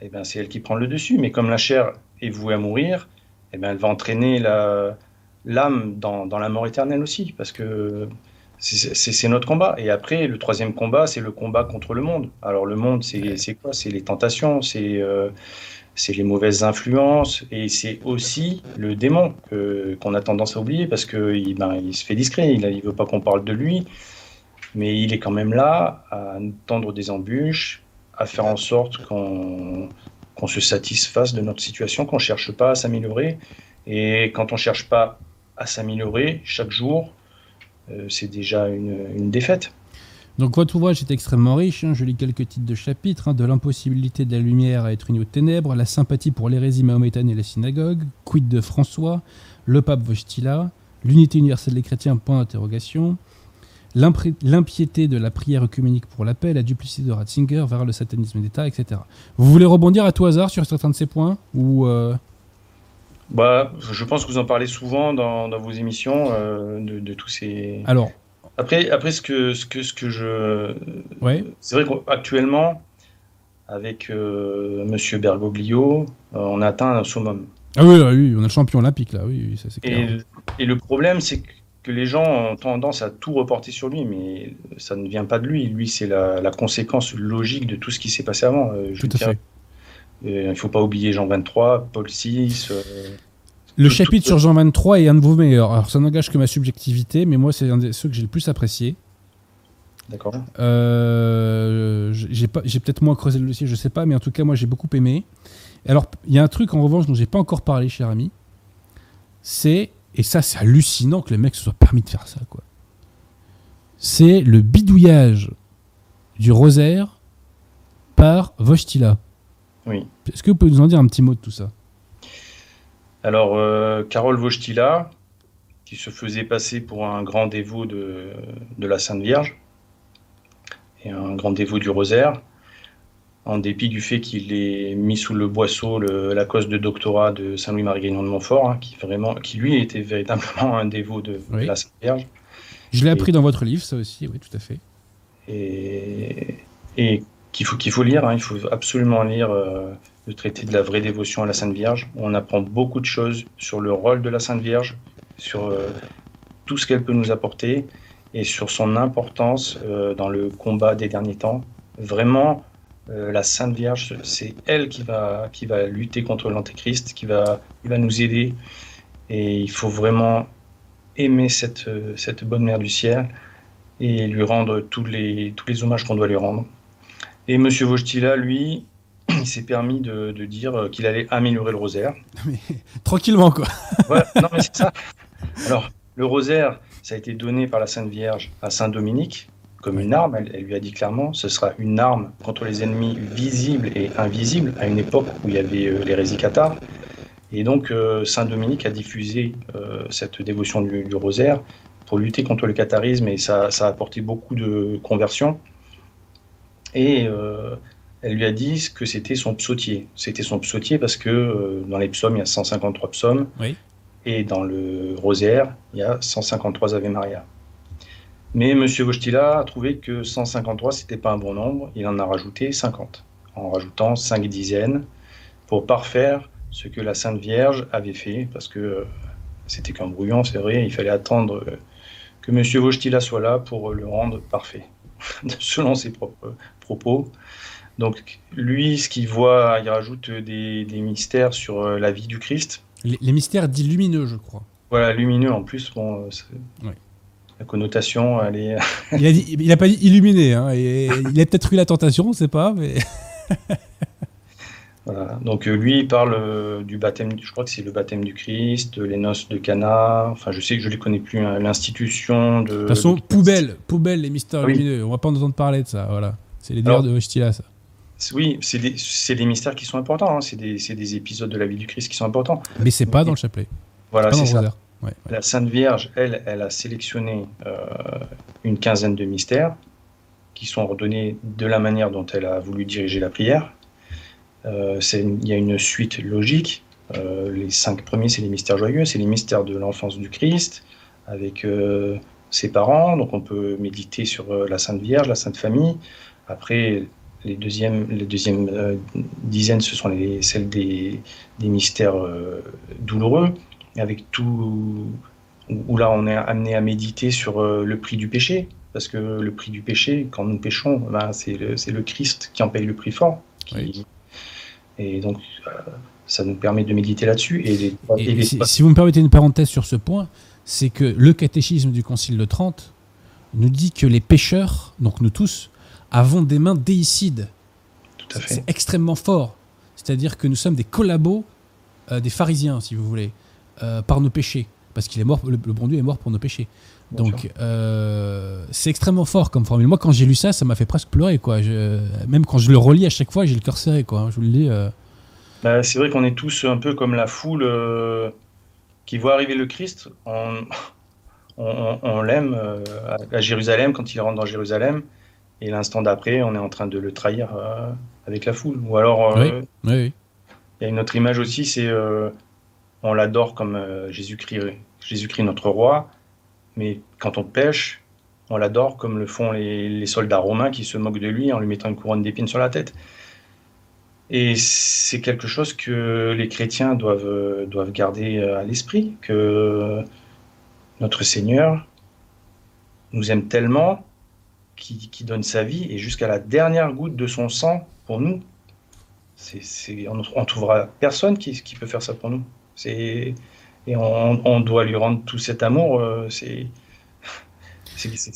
eh ben, c'est elle qui prend le dessus. Mais comme la chair est vouée à mourir, eh ben, elle va entraîner la- l'âme dans, dans la mort éternelle aussi, parce que c'est notre combat. Et après, le troisième combat, c'est le combat contre le monde. Alors le monde, c'est c'est quoi? C'est les tentations, c'est euh, c'est les mauvaises influences, et c'est aussi le démon que- qu'on a tendance à oublier, parce qu'il ben, il se fait discret, il ne veut pas qu'on parle de lui mais il est quand même là à tendre des embûches, à faire en sorte qu'on se satisfasse de notre situation, qu'on ne cherche pas à s'améliorer. Et quand on ne cherche pas à s'améliorer chaque jour, euh, c'est déjà une défaite. Donc votre ouvrage est extrêmement riche, hein, je lis quelques titres de chapitres, hein, de l'impossibilité de la lumière à être unie aux ténèbres, la sympathie pour l'hérésie mahométane et la synagogue, quid de François, le pape Wojtyla, l'unité universelle des chrétiens, point d'interrogation, l'impiété de la prière œcuménique pour la paix, la duplicité de Ratzinger vers le satanisme d'État, etc. Vous voulez rebondir à tout hasard sur certains de ces points ou euh, Bah, je pense que vous en parlez souvent dans, dans vos émissions euh, de, de tous ces. Alors, Après, après ce que ce que ce que je ouais, C'est vrai qu'actuellement, avec euh, Monsieur Bergoglio, euh, on a atteint un summum. ah oui, oui, on a le champion olympique là, oui, oui, ça c'est clair. Et, et le problème, c'est que les gens ont tendance à tout reporter sur lui, mais ça ne vient pas de lui. Lui, c'est la, la conséquence logique de tout ce qui s'est passé avant. Euh, je Tout à fait. euh, il ne faut pas oublier Jean 23, Paul VI. Le tout- chapitre tout- sur Jean 23 est un de vos meilleurs. Alors ça n'engage que ma subjectivité, mais moi c'est un de ceux que j'ai le plus apprécié. D'accord Euh, j'ai peut-être moins creusé le dossier, je sais pas, mais en tout cas moi j'ai beaucoup aimé. Alors il y a un truc en revanche dont j'ai pas encore parlé, cher ami, c'est et ça c'est hallucinant que le mec se soit permis de faire ça quoi. C'est le bidouillage du rosaire par Wojtyla. Oui. Est-ce que vous pouvez nous en dire un petit mot de tout ça? Alors, euh, Carole Wojtyla, qui se faisait passer pour un grand dévot de, de la Sainte Vierge et un grand dévot du rosaire, en dépit du fait qu'il ait mis sous le boisseau le- la cause de doctorat de Saint-Louis-Marie Grignon de Montfort, hein, qui, vraiment, qui lui était véritablement un dévot de, la Sainte Vierge. Je l'ai appris dans votre livre, ça aussi, oui, tout à fait. et, et qu'il faut, qu'il faut lire. hein. il faut absolument lire euh, le traité de la vraie dévotion à la Sainte Vierge. On apprend beaucoup de choses sur le rôle de la Sainte Vierge, sur euh, tout ce qu'elle peut nous apporter et sur son importance euh, dans le combat des derniers temps. Vraiment, euh, la Sainte Vierge, c'est elle qui va, qui va lutter contre l'Antéchrist, qui va, qui va nous aider. Et il faut vraiment aimer cette, cette bonne mère du ciel et lui rendre tous les, tous les hommages qu'on doit lui rendre. Et M. Wojtyla, lui, il s'est permis de, de dire qu'il allait améliorer le rosaire. Tranquillement, quoi. Voilà. Non, mais c'est ça. Alors, le rosaire, ça a été donné par la Sainte Vierge à Saint Dominique comme une arme. Elle, elle lui a dit clairement, ce sera une arme contre les ennemis visibles et invisibles à une époque où il y avait euh, l'hérésie cathare. Et donc, euh, Saint Dominique a diffusé euh, cette dévotion du, du rosaire pour lutter contre le catharisme et ça, ça a apporté beaucoup de conversions. Et elle lui a dit que c'était son psautier. C'était son psautier parce que euh, dans les psaumes, il y a 153 psaumes. Oui. Et dans le rosaire, il y a 153 Ave Maria. Mais M. Wojtyla a trouvé que 153, c'était pas un bon nombre. Il en a rajouté 50, en rajoutant 5 dizaines pour parfaire ce que la Sainte Vierge avait fait, parce que euh, c'était qu'un brouillon, c'est vrai, il fallait attendre euh, que M. Wojtyla soit là pour le rendre parfait, selon ses propres propos. Donc lui, ce qu'il voit, il rajoute des, des mystères sur euh, la vie du Christ. Les, les mystères dits lumineux, je crois. Voilà, lumineux en plus, bon, euh, la connotation, elle est. il, a dit, il a pas dit illuminé, hein, et il a peut-être eu la tentation, on ne sait pas, mais. voilà. Donc euh, lui, il parle euh, du baptême, je crois que c'est le baptême du Christ, les noces de Cana. Enfin, je sais que je ne les connais plus. hein, L'institution de. De toute façon, de- poubelle, poubelle, les mystères Oui. lumineux. On va pas en entendre parler de ça, voilà. C'est les délires de Wojtyla, ça. Oui, c'est des, mystères qui sont importants. hein, C'est des, épisodes de la vie du Christ qui sont importants. Mais c'est pas dans le chapelet. Voilà, c'est ça. rosaire. Ouais, ouais. La Sainte Vierge, elle, elle a sélectionné euh, une quinzaine de mystères qui sont ordonnés de la manière dont elle a voulu diriger la prière. Euh, il y a une suite logique. Euh, les cinq premiers, c'est les mystères joyeux, c'est les mystères de l'enfance du Christ avec ses parents. Donc on peut méditer sur la Sainte Vierge, la Sainte Famille. Après, les deuxièmes, les deuxièmes euh, dizaines, ce sont les, celles des, des mystères euh, douloureux. Avec tout où là on est amené à méditer sur euh, le prix du péché. Parce que le prix du péché quand nous péchons ben, c'est le, le Christ qui en paye le prix fort. Qui- Oui. et donc ça nous permet de méditer là-dessus. Et, les- Et et les- si, si vous me permettez une parenthèse sur ce point, c'est que le catéchisme du Concile de Trente nous dit que les pécheurs, donc nous tous, avons des mains déicides. tout à C'est extrêmement fort. C'est-à-dire que nous sommes des collabos euh, des pharisiens, si vous voulez, euh, par nos péchés. Parce qu'il est mort, le, le bon Dieu est mort pour nos péchés. Donc, euh, c'est extrêmement fort comme formule. Moi, quand j'ai lu ça, ça m'a fait presque pleurer, quoi. Je- même quand je le relis à chaque fois, j'ai le cœur serré, quoi. Je vous le dis. Bah, c'est vrai qu'on est tous un peu comme la foule qui voit arriver le Christ on, on, on- on l'aime à Jérusalem quand il rentre dans Jérusalem et l'instant d'après on est en train de le trahir euh, avec la foule ou alors euh, Oui, oui. Il y a une autre image aussi, c'est euh, on l'adore comme Jésus-Christ, Jésus-Christ notre roi, mais quand on pêche, on l'adore comme le font les, les soldats romains qui se moquent de lui en lui mettant une couronne d'épines sur la tête. Et c'est quelque chose que les chrétiens doivent, doivent garder à l'esprit, que notre Seigneur nous aime tellement qu'il donne sa vie et jusqu'à la dernière goutte de son sang pour nous. C'est, on ne trouvera personne qui, qui peut faire ça pour nous. C'est, et on, on doit lui rendre tout cet amour. euh, C'est,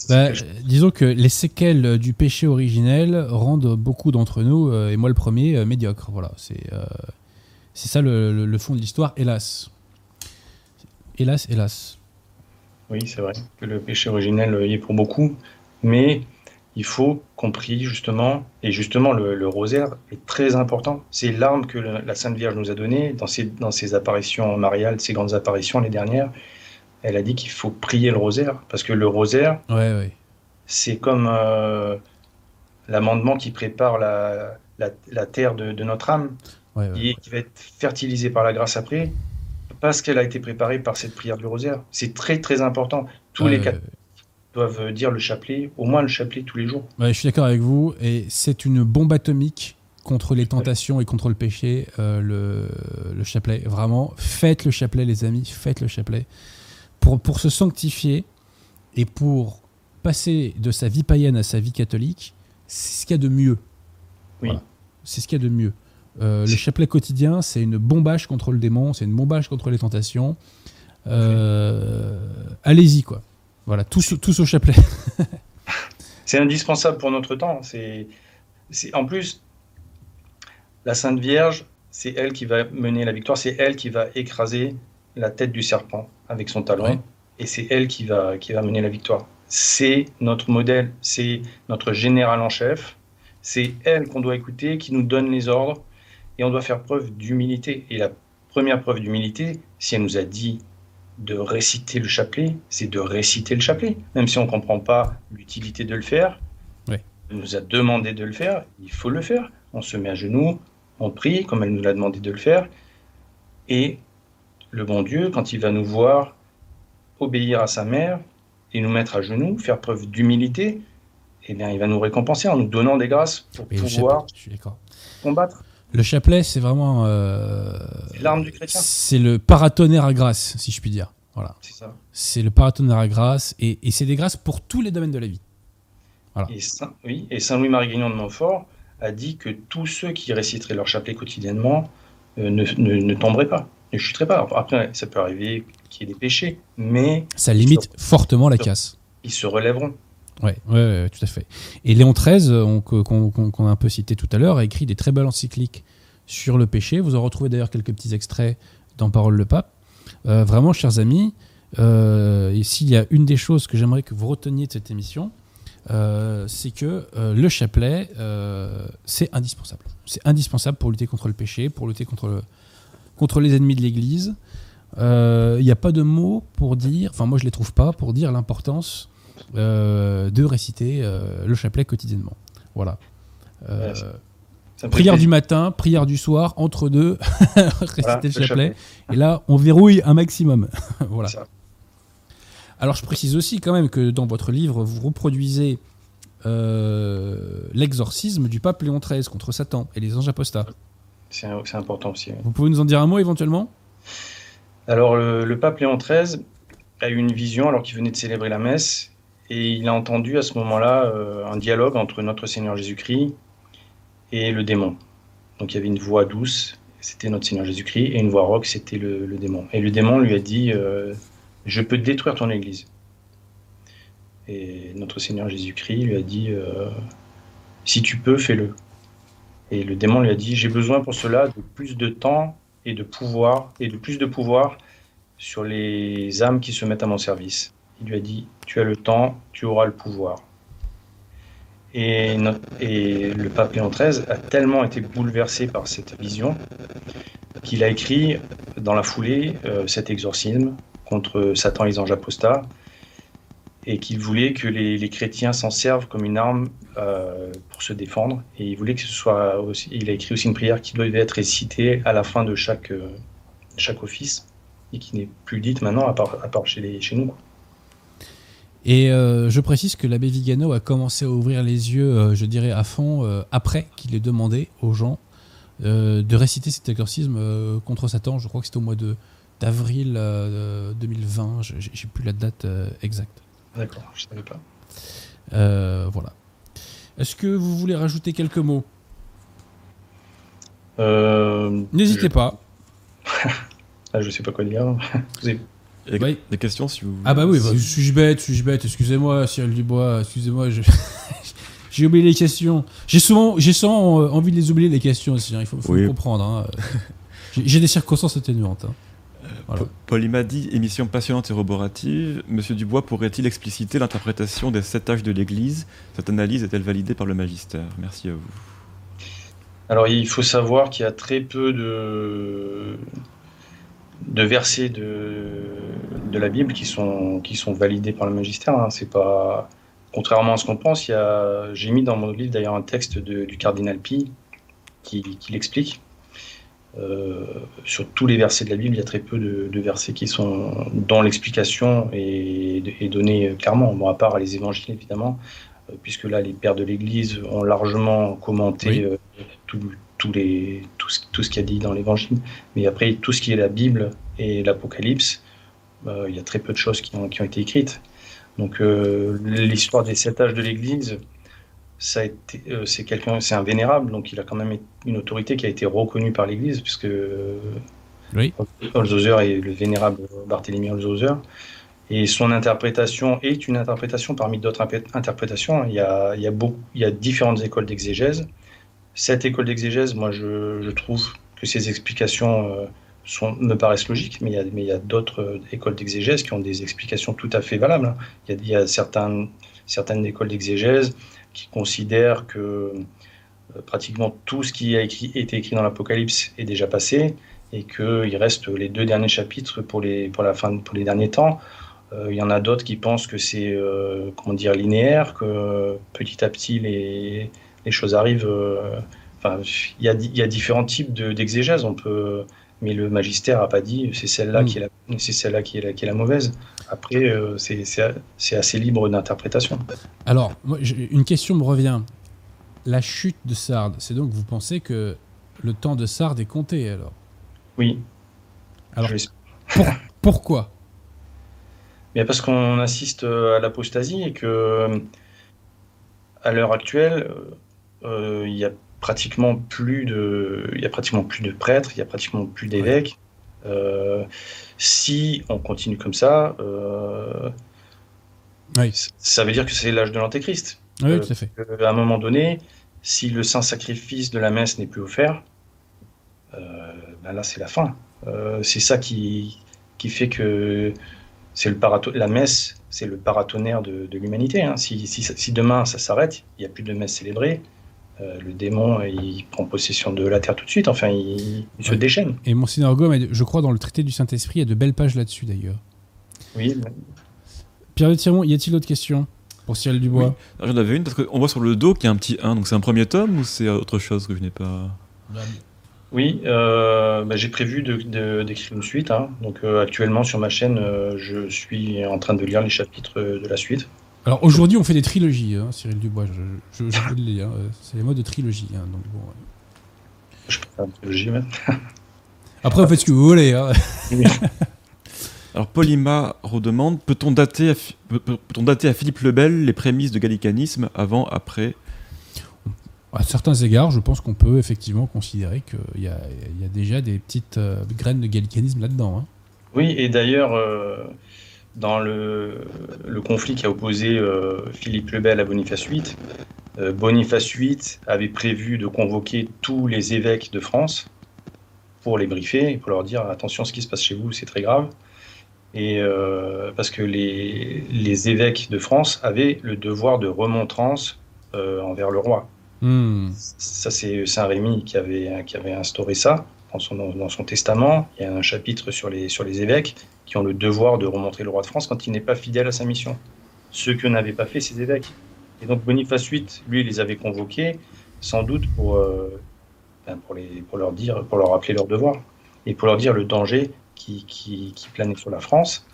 Bah, disons que les séquelles du péché originel rendent beaucoup d'entre nous, euh, et moi le premier, euh, médiocres. Voilà, c'est euh, c'est ça le, le- le fond de l'histoire, hélas. Hélas, hélas. Oui, c'est vrai que le péché originel y est pour beaucoup, mais il faut qu'on prie justement, et justement le, le rosaire est très important. C'est l'arme que le- la Sainte Vierge nous a donnée dans ses, dans ses apparitions mariales, ses grandes apparitions, les dernières. Elle a dit qu'il faut prier le rosaire, parce que le rosaire, Ouais, ouais. c'est comme euh, l'amendement qui prépare la, la, la terre de, de notre âme, ouais, ouais. qui, va être fertilisée par la grâce après, parce qu'elle a été préparée par cette prière du rosaire. C'est très très important. Tous les doivent dire le chapelet, au moins le chapelet tous les jours. Ouais, je suis d'accord avec vous, et c'est une bombe atomique contre les tentations et contre le péché, euh, le, le chapelet. Vraiment, faites le chapelet, les amis, faites le chapelet. Pour, pour se sanctifier et pour passer de sa vie païenne à sa vie catholique, c'est ce qu'il y a de mieux. Oui. Voilà. C'est ce qu'il y a de mieux. Euh, le chapelet quotidien, c'est une bombage contre le démon, c'est une bombage contre les tentations. Euh, Allez-y, quoi. Voilà, tous, tous au chapelet. C'est indispensable pour notre temps. C'est, en plus la Sainte Vierge, c'est elle qui va mener la victoire. C'est elle qui va écraser la tête du serpent avec son talon, Ouais. et c'est elle qui va qui va mener la victoire. C'est notre modèle, c'est notre général en chef. C'est elle qu'on doit écouter, qui nous donne les ordres, et on doit faire preuve d'humilité. Et la première preuve d'humilité, si elle nous a dit de réciter le chapelet, c'est de réciter le chapelet. Même si on ne comprend pas l'utilité de le faire, elle nous a demandé de le faire, il faut le faire. On se met à genoux, on prie comme elle nous l'a demandé de le faire. Et le bon Dieu, quand il va nous voir obéir à sa mère et nous mettre à genoux, faire preuve d'humilité, eh bien, il va nous récompenser en nous donnant des grâces pour pouvoir combattre. Le chapelet, c'est vraiment. euh, C'est l'arme du chrétien. C'est le paratonnerre à grâce, si je puis dire. Voilà. C'est ça. C'est le paratonnerre à grâce, et, et c'est des grâces pour tous les domaines de la vie. Voilà. Et Saint, oui, et Saint Louis-Marie Grignon de Montfort a dit que tous ceux qui réciteraient leur chapelet quotidiennement euh, ne, ne, ne tomberaient pas, ne chuteraient pas. Après, ça peut arriver qu'il y ait des péchés, mais Ça limite fortement la casse. ils se relèveront. Oui, ouais, tout à fait. Et Léon XIII, qu'on a un peu cité tout à l'heure, a écrit des très belles encycliques sur le péché. Vous en retrouvez d'ailleurs quelques petits extraits dans Parole le Pape. Euh, vraiment, chers amis, euh, s'il y a une des choses que j'aimerais que vous reteniez de cette émission, euh, c'est que le chapelet, c'est indispensable. C'est indispensable pour lutter contre le péché, pour lutter contre, contre les ennemis de l'Église. Il n'y a pas de mots pour dire, enfin moi je ne les trouve pas, pour dire l'importance de réciter le chapelet quotidiennement. Voilà. Prière du matin, prière du soir, entre deux, réciter le chapelet. Et là, on verrouille un maximum. voilà. Alors, je précise aussi quand même que dans votre livre, vous reproduisez euh, l'exorcisme du pape Léon XIII contre Satan et les anges apostats. C'est important aussi. Vous pouvez nous en dire un mot éventuellement? Alors, le, pape Léon XIII a eu une vision alors qu'il venait de célébrer la messe et il a entendu à ce moment-là euh, un dialogue entre notre Seigneur Jésus-Christ et le démon. Donc il y avait une voix douce, c'était notre Seigneur Jésus-Christ, et une voix rauque, c'était le, démon. Et le démon lui a dit euh, Je peux détruire ton Église. Et notre Seigneur Jésus-Christ lui a dit euh, Si tu peux, fais-le. Et le démon lui a dit J'ai besoin pour cela de plus de temps et de pouvoir, et de plus de pouvoir sur les âmes qui se mettent à mon service. Il lui a dit Tu as le temps, tu auras le pouvoir. Et, le pape Léon XIII a tellement été bouleversé par cette vision qu'il a écrit dans la foulée euh, cet exorcisme contre Satan et les anges apostats et qu'il voulait que les, chrétiens s'en servent comme une arme euh, pour se défendre. Et il voulait que ce soit aussi, il a écrit aussi une prière qui devait être récitée à la fin de chaque, euh, chaque office et qui n'est plus dite maintenant à part, à part chez, les, chez nous. Et euh, je précise que l'abbé Vigano a commencé à ouvrir les yeux, euh, je dirais, à fond, euh, après qu'il ait demandé aux gens de réciter cet exorcisme contre Satan. Je crois que c'était au mois d'avril 2020. J'ai plus la date exacte. D'accord, je ne savais pas. voilà. Est-ce que vous voulez rajouter quelques mots? N'hésitez pas. ah, je sais pas quoi dire. Vous avez des questions si vous. Ah bah oui, bah, suis-je bête, suis-je bête, excusez-moi, Cyril Dubois, excusez-moi, j'ai oublié les questions. J'ai souvent, j'ai souvent euh, envie de les oublier les questions aussi, hein, il faut, comprendre. Hein. J'ai des circonstances atténuantes. Hein. Voilà. Paul dit émission passionnante et roborative. Monsieur Dubois pourrait-il expliciter l'interprétation des sept âges de l'Église? Cette analyse est-elle validée par le magistère? Merci à vous. Alors il faut savoir qu'il y a très peu de, de versets de, de la Bible qui sont, qui sont validés par le magistère. Hein. C'est pas contrairement à ce qu'on pense. J'ai mis dans mon livre d'ailleurs un texte du cardinal Pi qui, qui l'explique. Euh, sur tous les versets de la Bible, il y a très peu de, versets qui sont dans l'explication et, et, donnés clairement, bon, à part les évangiles évidemment, euh, puisque là les pères de l'Église ont largement commenté euh, tout, tous les, tout, ce, tout ce qu'il y a dit dans l'Évangile. Mais après, tout ce qui est la Bible et l'Apocalypse, euh, il y a très peu de choses qui ont, qui ont été écrites. Donc euh, l'histoire des sept âges de l'Église, ça a été, euh, c'est quelqu'un, c'est un vénérable, donc il a quand même une autorité qui a été reconnue par l'Église, puisque oui. Holzhauser est le vénérable Barthélemy Holzhauser. Et son interprétation est une interprétation parmi d'autres interprétations. Il y, a, il, y a beaucoup, il y a différentes écoles d'exégèse. Cette école d'exégèse, moi, je, trouve que ces explications euh, me paraissent logiques, mais il y a, d'autres euh, écoles d'exégèse qui ont des explications tout à fait valables. Hein. Il y a, certaines, certaines écoles d'exégèse qui considèrent que euh, pratiquement tout ce qui a été écrit dans l'Apocalypse est déjà passé et qu'il reste les deux derniers chapitres pour les, la fin, pour les derniers temps. Il y en a d'autres qui pensent que c'est comment dire linéaire, que petit à petit les, les choses arrivent. Euh, enfin, il y, a, différents types d'exégèse. on peut, mais le magistère n'a pas dit c'est celle-là mm. qui est la, c'est celle-là qui est la, qui est la mauvaise. Après, euh, c'est assez libre d'interprétation. Alors, moi, une question me revient. La chute de Sardes, c'est donc vous pensez que le temps de Sardes est compté alors? Oui. Alors, pourquoi? Mais parce qu'on assiste à l'apostasie et que à l'heure actuelle, euh, il y a pratiquement plus de, il y a pratiquement plus de prêtres, il y a pratiquement plus d'évêques. Euh, si on continue comme ça, euh, Oui. Ça veut dire que c'est l'âge de l'antéchrist. Oui, Euh, tout à fait. Euh, à un moment donné, si le saint sacrifice de la messe n'est plus offert, euh, ben là c'est la fin. Euh, c'est ça qui, qui fait que c'est le parato- la messe, c'est le paratonnerre de, de l'humanité. hein. Si, si, si demain ça s'arrête, il n'y a plus de messe célébrée, euh, le démon il prend possession de la terre tout de suite, enfin il, il se Ouais. déchaîne. Et Monseigneur Gaume, je crois, dans le traité du Saint-Esprit, il y a de belles pages là-dessus d'ailleurs. Oui, Pierre de Tirmont, y a-t-il d'autres questions pour Cyril Dubois Alors, J'en avais une parce qu'on voit sur le dos qu'il y a un petit 1, donc c'est un premier tome ou c'est autre chose que je n'ai pas? Oui, euh, bah, j'ai prévu de- de- d'écrire une suite. hein. Donc euh, actuellement sur ma chaîne, euh, je suis en train de lire les chapitres de la suite. Alors aujourd'hui, on fait des trilogies, hein, Cyril Dubois, je, je, je vous le dis, hein, euh, c'est les modes de trilogie. hein, donc bon, ouais. Je peux faire une trilogie même. Après, vous faites ce que vous voulez. hein. Alors Polima redemande peut-on dater, à peut- peut-on dater à Philippe le Bel les prémices de gallicanisme avant, après? À certains égards, je pense qu'on peut effectivement considérer qu'il y a, il y a déjà des petites euh, graines de gallicanisme là-dedans. hein. Oui, et d'ailleurs, euh, dans le, le conflit qui a opposé euh, Philippe le Bel à Boniface VIII, euh, Boniface VIII avait prévu de convoquer tous les évêques de France pour les briefer et pour leur dire attention, ce qui se passe chez vous, c'est très grave. Et euh, parce que les, les évêques de France avaient le devoir de remontrance euh, envers le roi. Hmm. Ça, c'est Saint-Rémy qui avait, qui avait instauré ça dans son, dans son testament. Il y a un chapitre sur les, sur les évêques qui ont le devoir de remontrer le roi de France quand il n'est pas fidèle à sa mission. Ce que n'avaient pas fait ces évêques. Et donc Boniface VIII, lui, les avait convoqués, sans doute pour, euh, ben, pour, les, pour, leur dire, pour leur rappeler leur devoir et pour leur dire le danger qui, qui, qui planait sur la France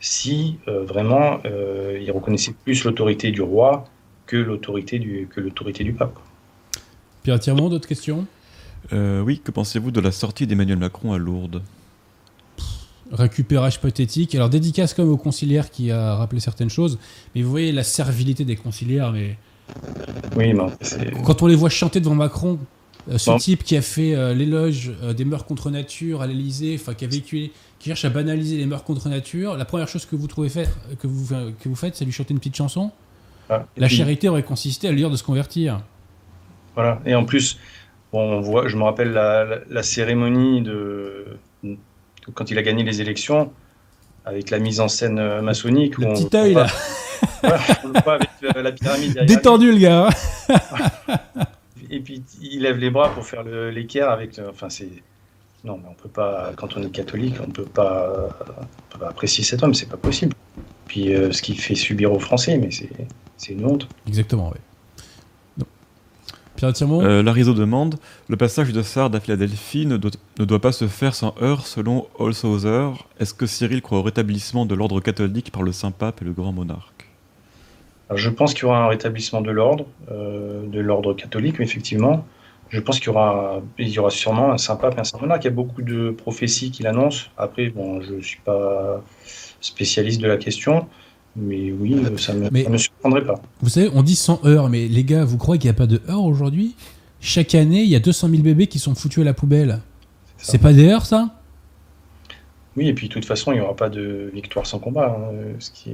si euh, vraiment euh, ils reconnaissaient plus l'autorité du roi que l'autorité du, que l'autorité du pape. Pierre Tirmont, d'autres questions? Euh, Oui, que pensez-vous de la sortie d'Emmanuel Macron à Lourdes? Récupérage pathétique. Alors, dédicace comme au conciliaire qui a rappelé certaines choses. Mais vous voyez la servilité des conciliaires. Mais Oui, c'est. quand on les voit chanter devant Macron, euh, ce Non. type qui a fait euh, l'éloge euh, des mœurs contre nature à l'Elysée, enfin qui a vécu, qui cherche à banaliser les mœurs contre nature, la première chose que vous trouvez faire, que vous, que vous faites, c'est lui chanter une petite chanson. Ah, La puis, charité aurait consisté à lui dire de se convertir. Voilà. Et en plus, bon, on voit, je me rappelle la, la- la cérémonie de quand il a gagné les élections avec la mise en scène euh, maçonnique. Le où on- petit œil on là, voit- voilà, on le voit avec euh, la pyramide derrière. détendu le gars. hein. Et puis il lève les bras pour faire l'équerre avec. le- Enfin, c'est. Non, mais on peut pas. Quand on est catholique, on peut pas, on peut pas apprécier cet homme. C'est pas possible. Puis euh, ce qu'il fait subir aux Français, mais c'est c'est une honte. Exactement, oui. Pierre Tirmont Euh, Larizo demande Le passage de Sardes à Philadelphie ne doit, ne doit pas se faire sans heurts selon Holshouser. Est-ce que Cyril croit au rétablissement de l'ordre catholique par le Saint-Pape et le grand monarque? Alors, je pense qu'il y aura un rétablissement de l'ordre, euh, de l'ordre catholique, mais effectivement. Je pense qu'il y aura, il y aura sûrement un saint pape et un saint monarque. Il y a beaucoup de prophéties qui l'annoncent. Après, bon, je ne suis pas spécialiste de la question, mais oui, ça ne me, surprendrait pas. Vous savez, on dit 100 heures, mais les gars, vous croyez qu'il n'y a pas de heures aujourd'hui? Chaque année, il y a 200 000 bébés qui sont foutus à la poubelle. C'est pas des heures, ça? Oui, et puis de toute façon, il n'y aura pas de victoire sans combat. hein, ce qui,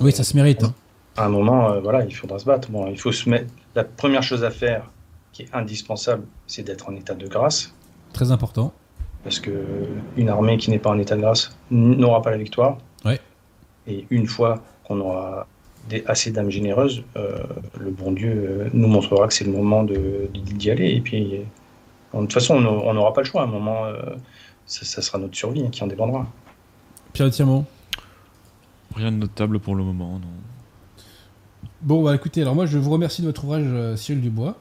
Oui, ça se mérite. hein. à un moment, euh, voilà, il faudra se battre. Bon, il faut se mettre. La première chose à faire, qui est indispensable, c'est d'être en état de grâce. Très important. parce que une armée qui n'est pas en état de grâce n'aura pas la victoire. Et une fois qu'on aura des, assez d'âmes généreuses, euh, le bon Dieu euh, nous montrera que c'est le moment d'y aller. Et puis, de toute façon, on n'a- on n'aura pas le choix. À un moment, euh, ça, ça sera notre survie hein, qui en dépendra. Pierre Tirmont Rien de notable pour le moment, non. Bon, bah écoutez, alors moi, je vous remercie de votre ouvrage, euh, Cyril Dubois.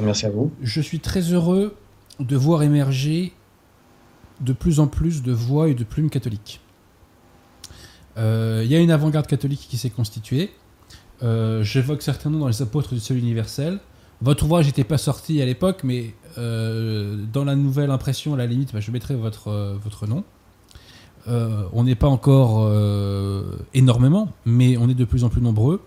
Merci à vous. Je suis très heureux de voir émerger de plus en plus de voix et de plumes catholiques. Euh, Il y a une avant-garde catholique qui s'est constituée. Euh, J'évoque certains noms dans les apôtres du seul universel. Votre ouvrage n'était pas sorti à l'époque, mais euh, dans la nouvelle impression, à la limite, bah, je mettrai votre, euh, votre nom. Euh, on n'est pas encore euh, énormément, mais on est de plus en plus nombreux.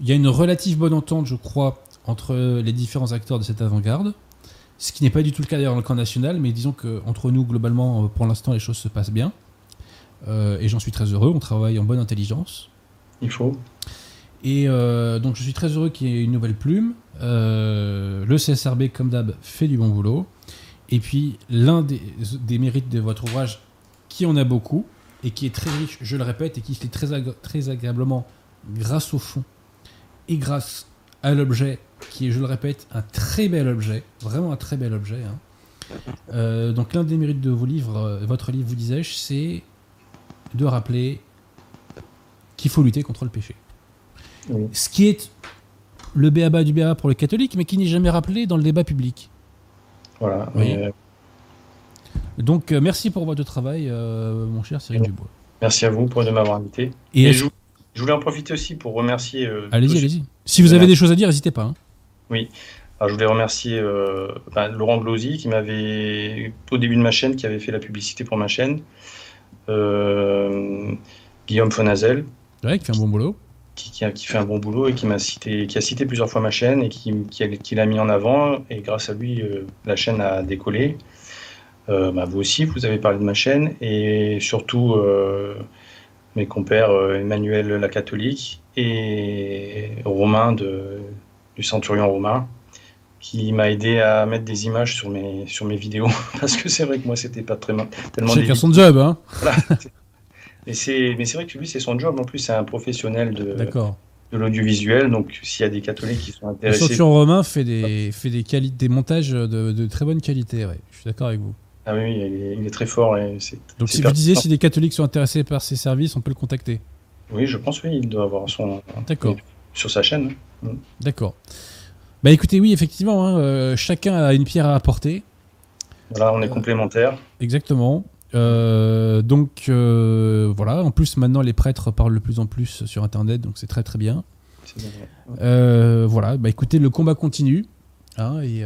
Il y a une relative bonne entente, je crois, entre les différents acteurs de cette avant-garde. Ce qui n'est pas du tout le cas d'ailleurs dans le camp national, mais disons qu'entre nous, globalement, euh, pour l'instant, les choses se passent bien. Euh, et j'en suis très heureux, on travaille en bonne intelligence. Il faut. Et euh, donc je suis très heureux qu'il y ait une nouvelle plume. Euh, le CSRB, comme d'hab, fait du bon boulot. Et puis l'un des, des mérites de votre ouvrage, qui en a beaucoup, et qui est très riche, je le répète, et qui se lit très, très agréablement grâce au fond et grâce à l'objet, qui est, je le répète, un très bel objet, vraiment un très bel objet. hein. Euh, donc l'un des mérites de vos livres, votre livre, vous disais-je, c'est de rappeler qu'il faut lutter contre le péché. Oui. Ce qui est le béaba du béaba pour le catholique, mais qui n'est jamais rappelé dans le débat public. Voilà. Oui. Euh, Donc euh, merci pour votre travail, euh, mon cher Cyril Oui. Dubois. merci à vous pour de m'avoir invité. Et je, je voulais en profiter aussi pour remercier. euh, allez-y, allez-y. Si vous avez des choses à dire, n'hésitez pas. hein. Alors, je voulais remercier euh, ben, Laurent Glosy qui m'avait, au début de ma chaîne, qui avait fait la publicité pour ma chaîne. Euh, Guillaume Fonazel, Ouais, qui fait un bon boulot. qui, qui a, qui fait un bon boulot et qui m'a cité, qui a cité plusieurs fois ma chaîne et qui, qui, a- qui l'a mis en avant. Et grâce à lui, euh, la chaîne a décollé. Euh, bah, vous aussi, vous avez parlé de ma chaîne et surtout euh, mes compères Emmanuel la catholique et Romain de, du Centurion romain qui m'a aidé à mettre des images sur mes, sur mes vidéos parce que c'est vrai que moi c'était pas très, tellement Chacun son job, hein. mais c'est mais c'est vrai que lui c'est son job en plus c'est un professionnel de, D'accord. de l'audiovisuel donc s'il y a des catholiques qui sont Le intéressés Centurion Romain fait des, fait des, des montages de, de très bonne qualité, ouais. Je suis d'accord avec vous. ah oui, il est, il est très fort et Donc si vous disiez si des catholiques sont intéressés par ces services, on peut le contacter. oui je pense oui il doit avoir son D'accord. sur sa chaîne D'accord. Bah écoutez, oui, effectivement, hein, euh, chacun a une pierre à apporter. voilà on est Euh, complémentaires Exactement. Euh, donc euh, voilà, en plus maintenant les prêtres parlent de plus en plus sur Internet, donc c'est très très bien. C'est bien, ouais. Euh, voilà, bah écoutez, le combat continue. hein, et,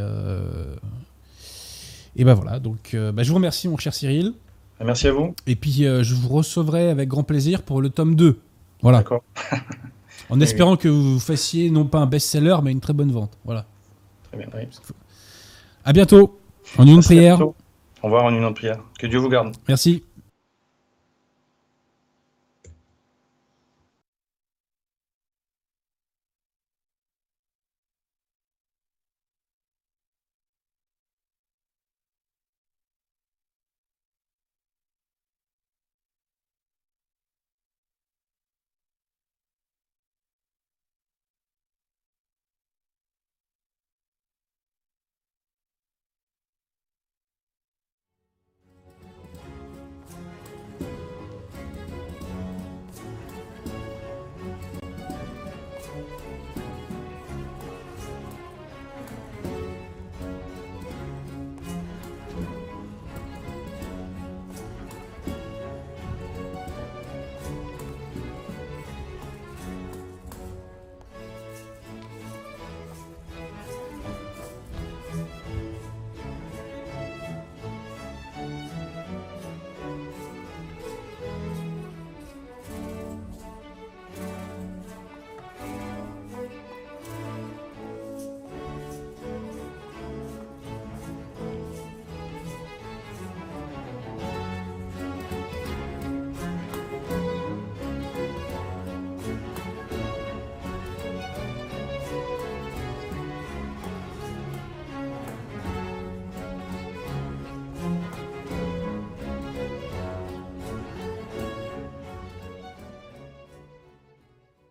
et bah voilà, donc bah, je vous remercie mon cher Cyril. Merci à vous Et puis je vous recevrai avec grand plaisir pour le tome 2. Voilà, d'accord en espérant que vous fassiez non pas un best-seller mais une très bonne vente. Voilà. très bien oui. À bientôt. En une Merci, prière. au revoir en une autre prière que Dieu vous garde Merci.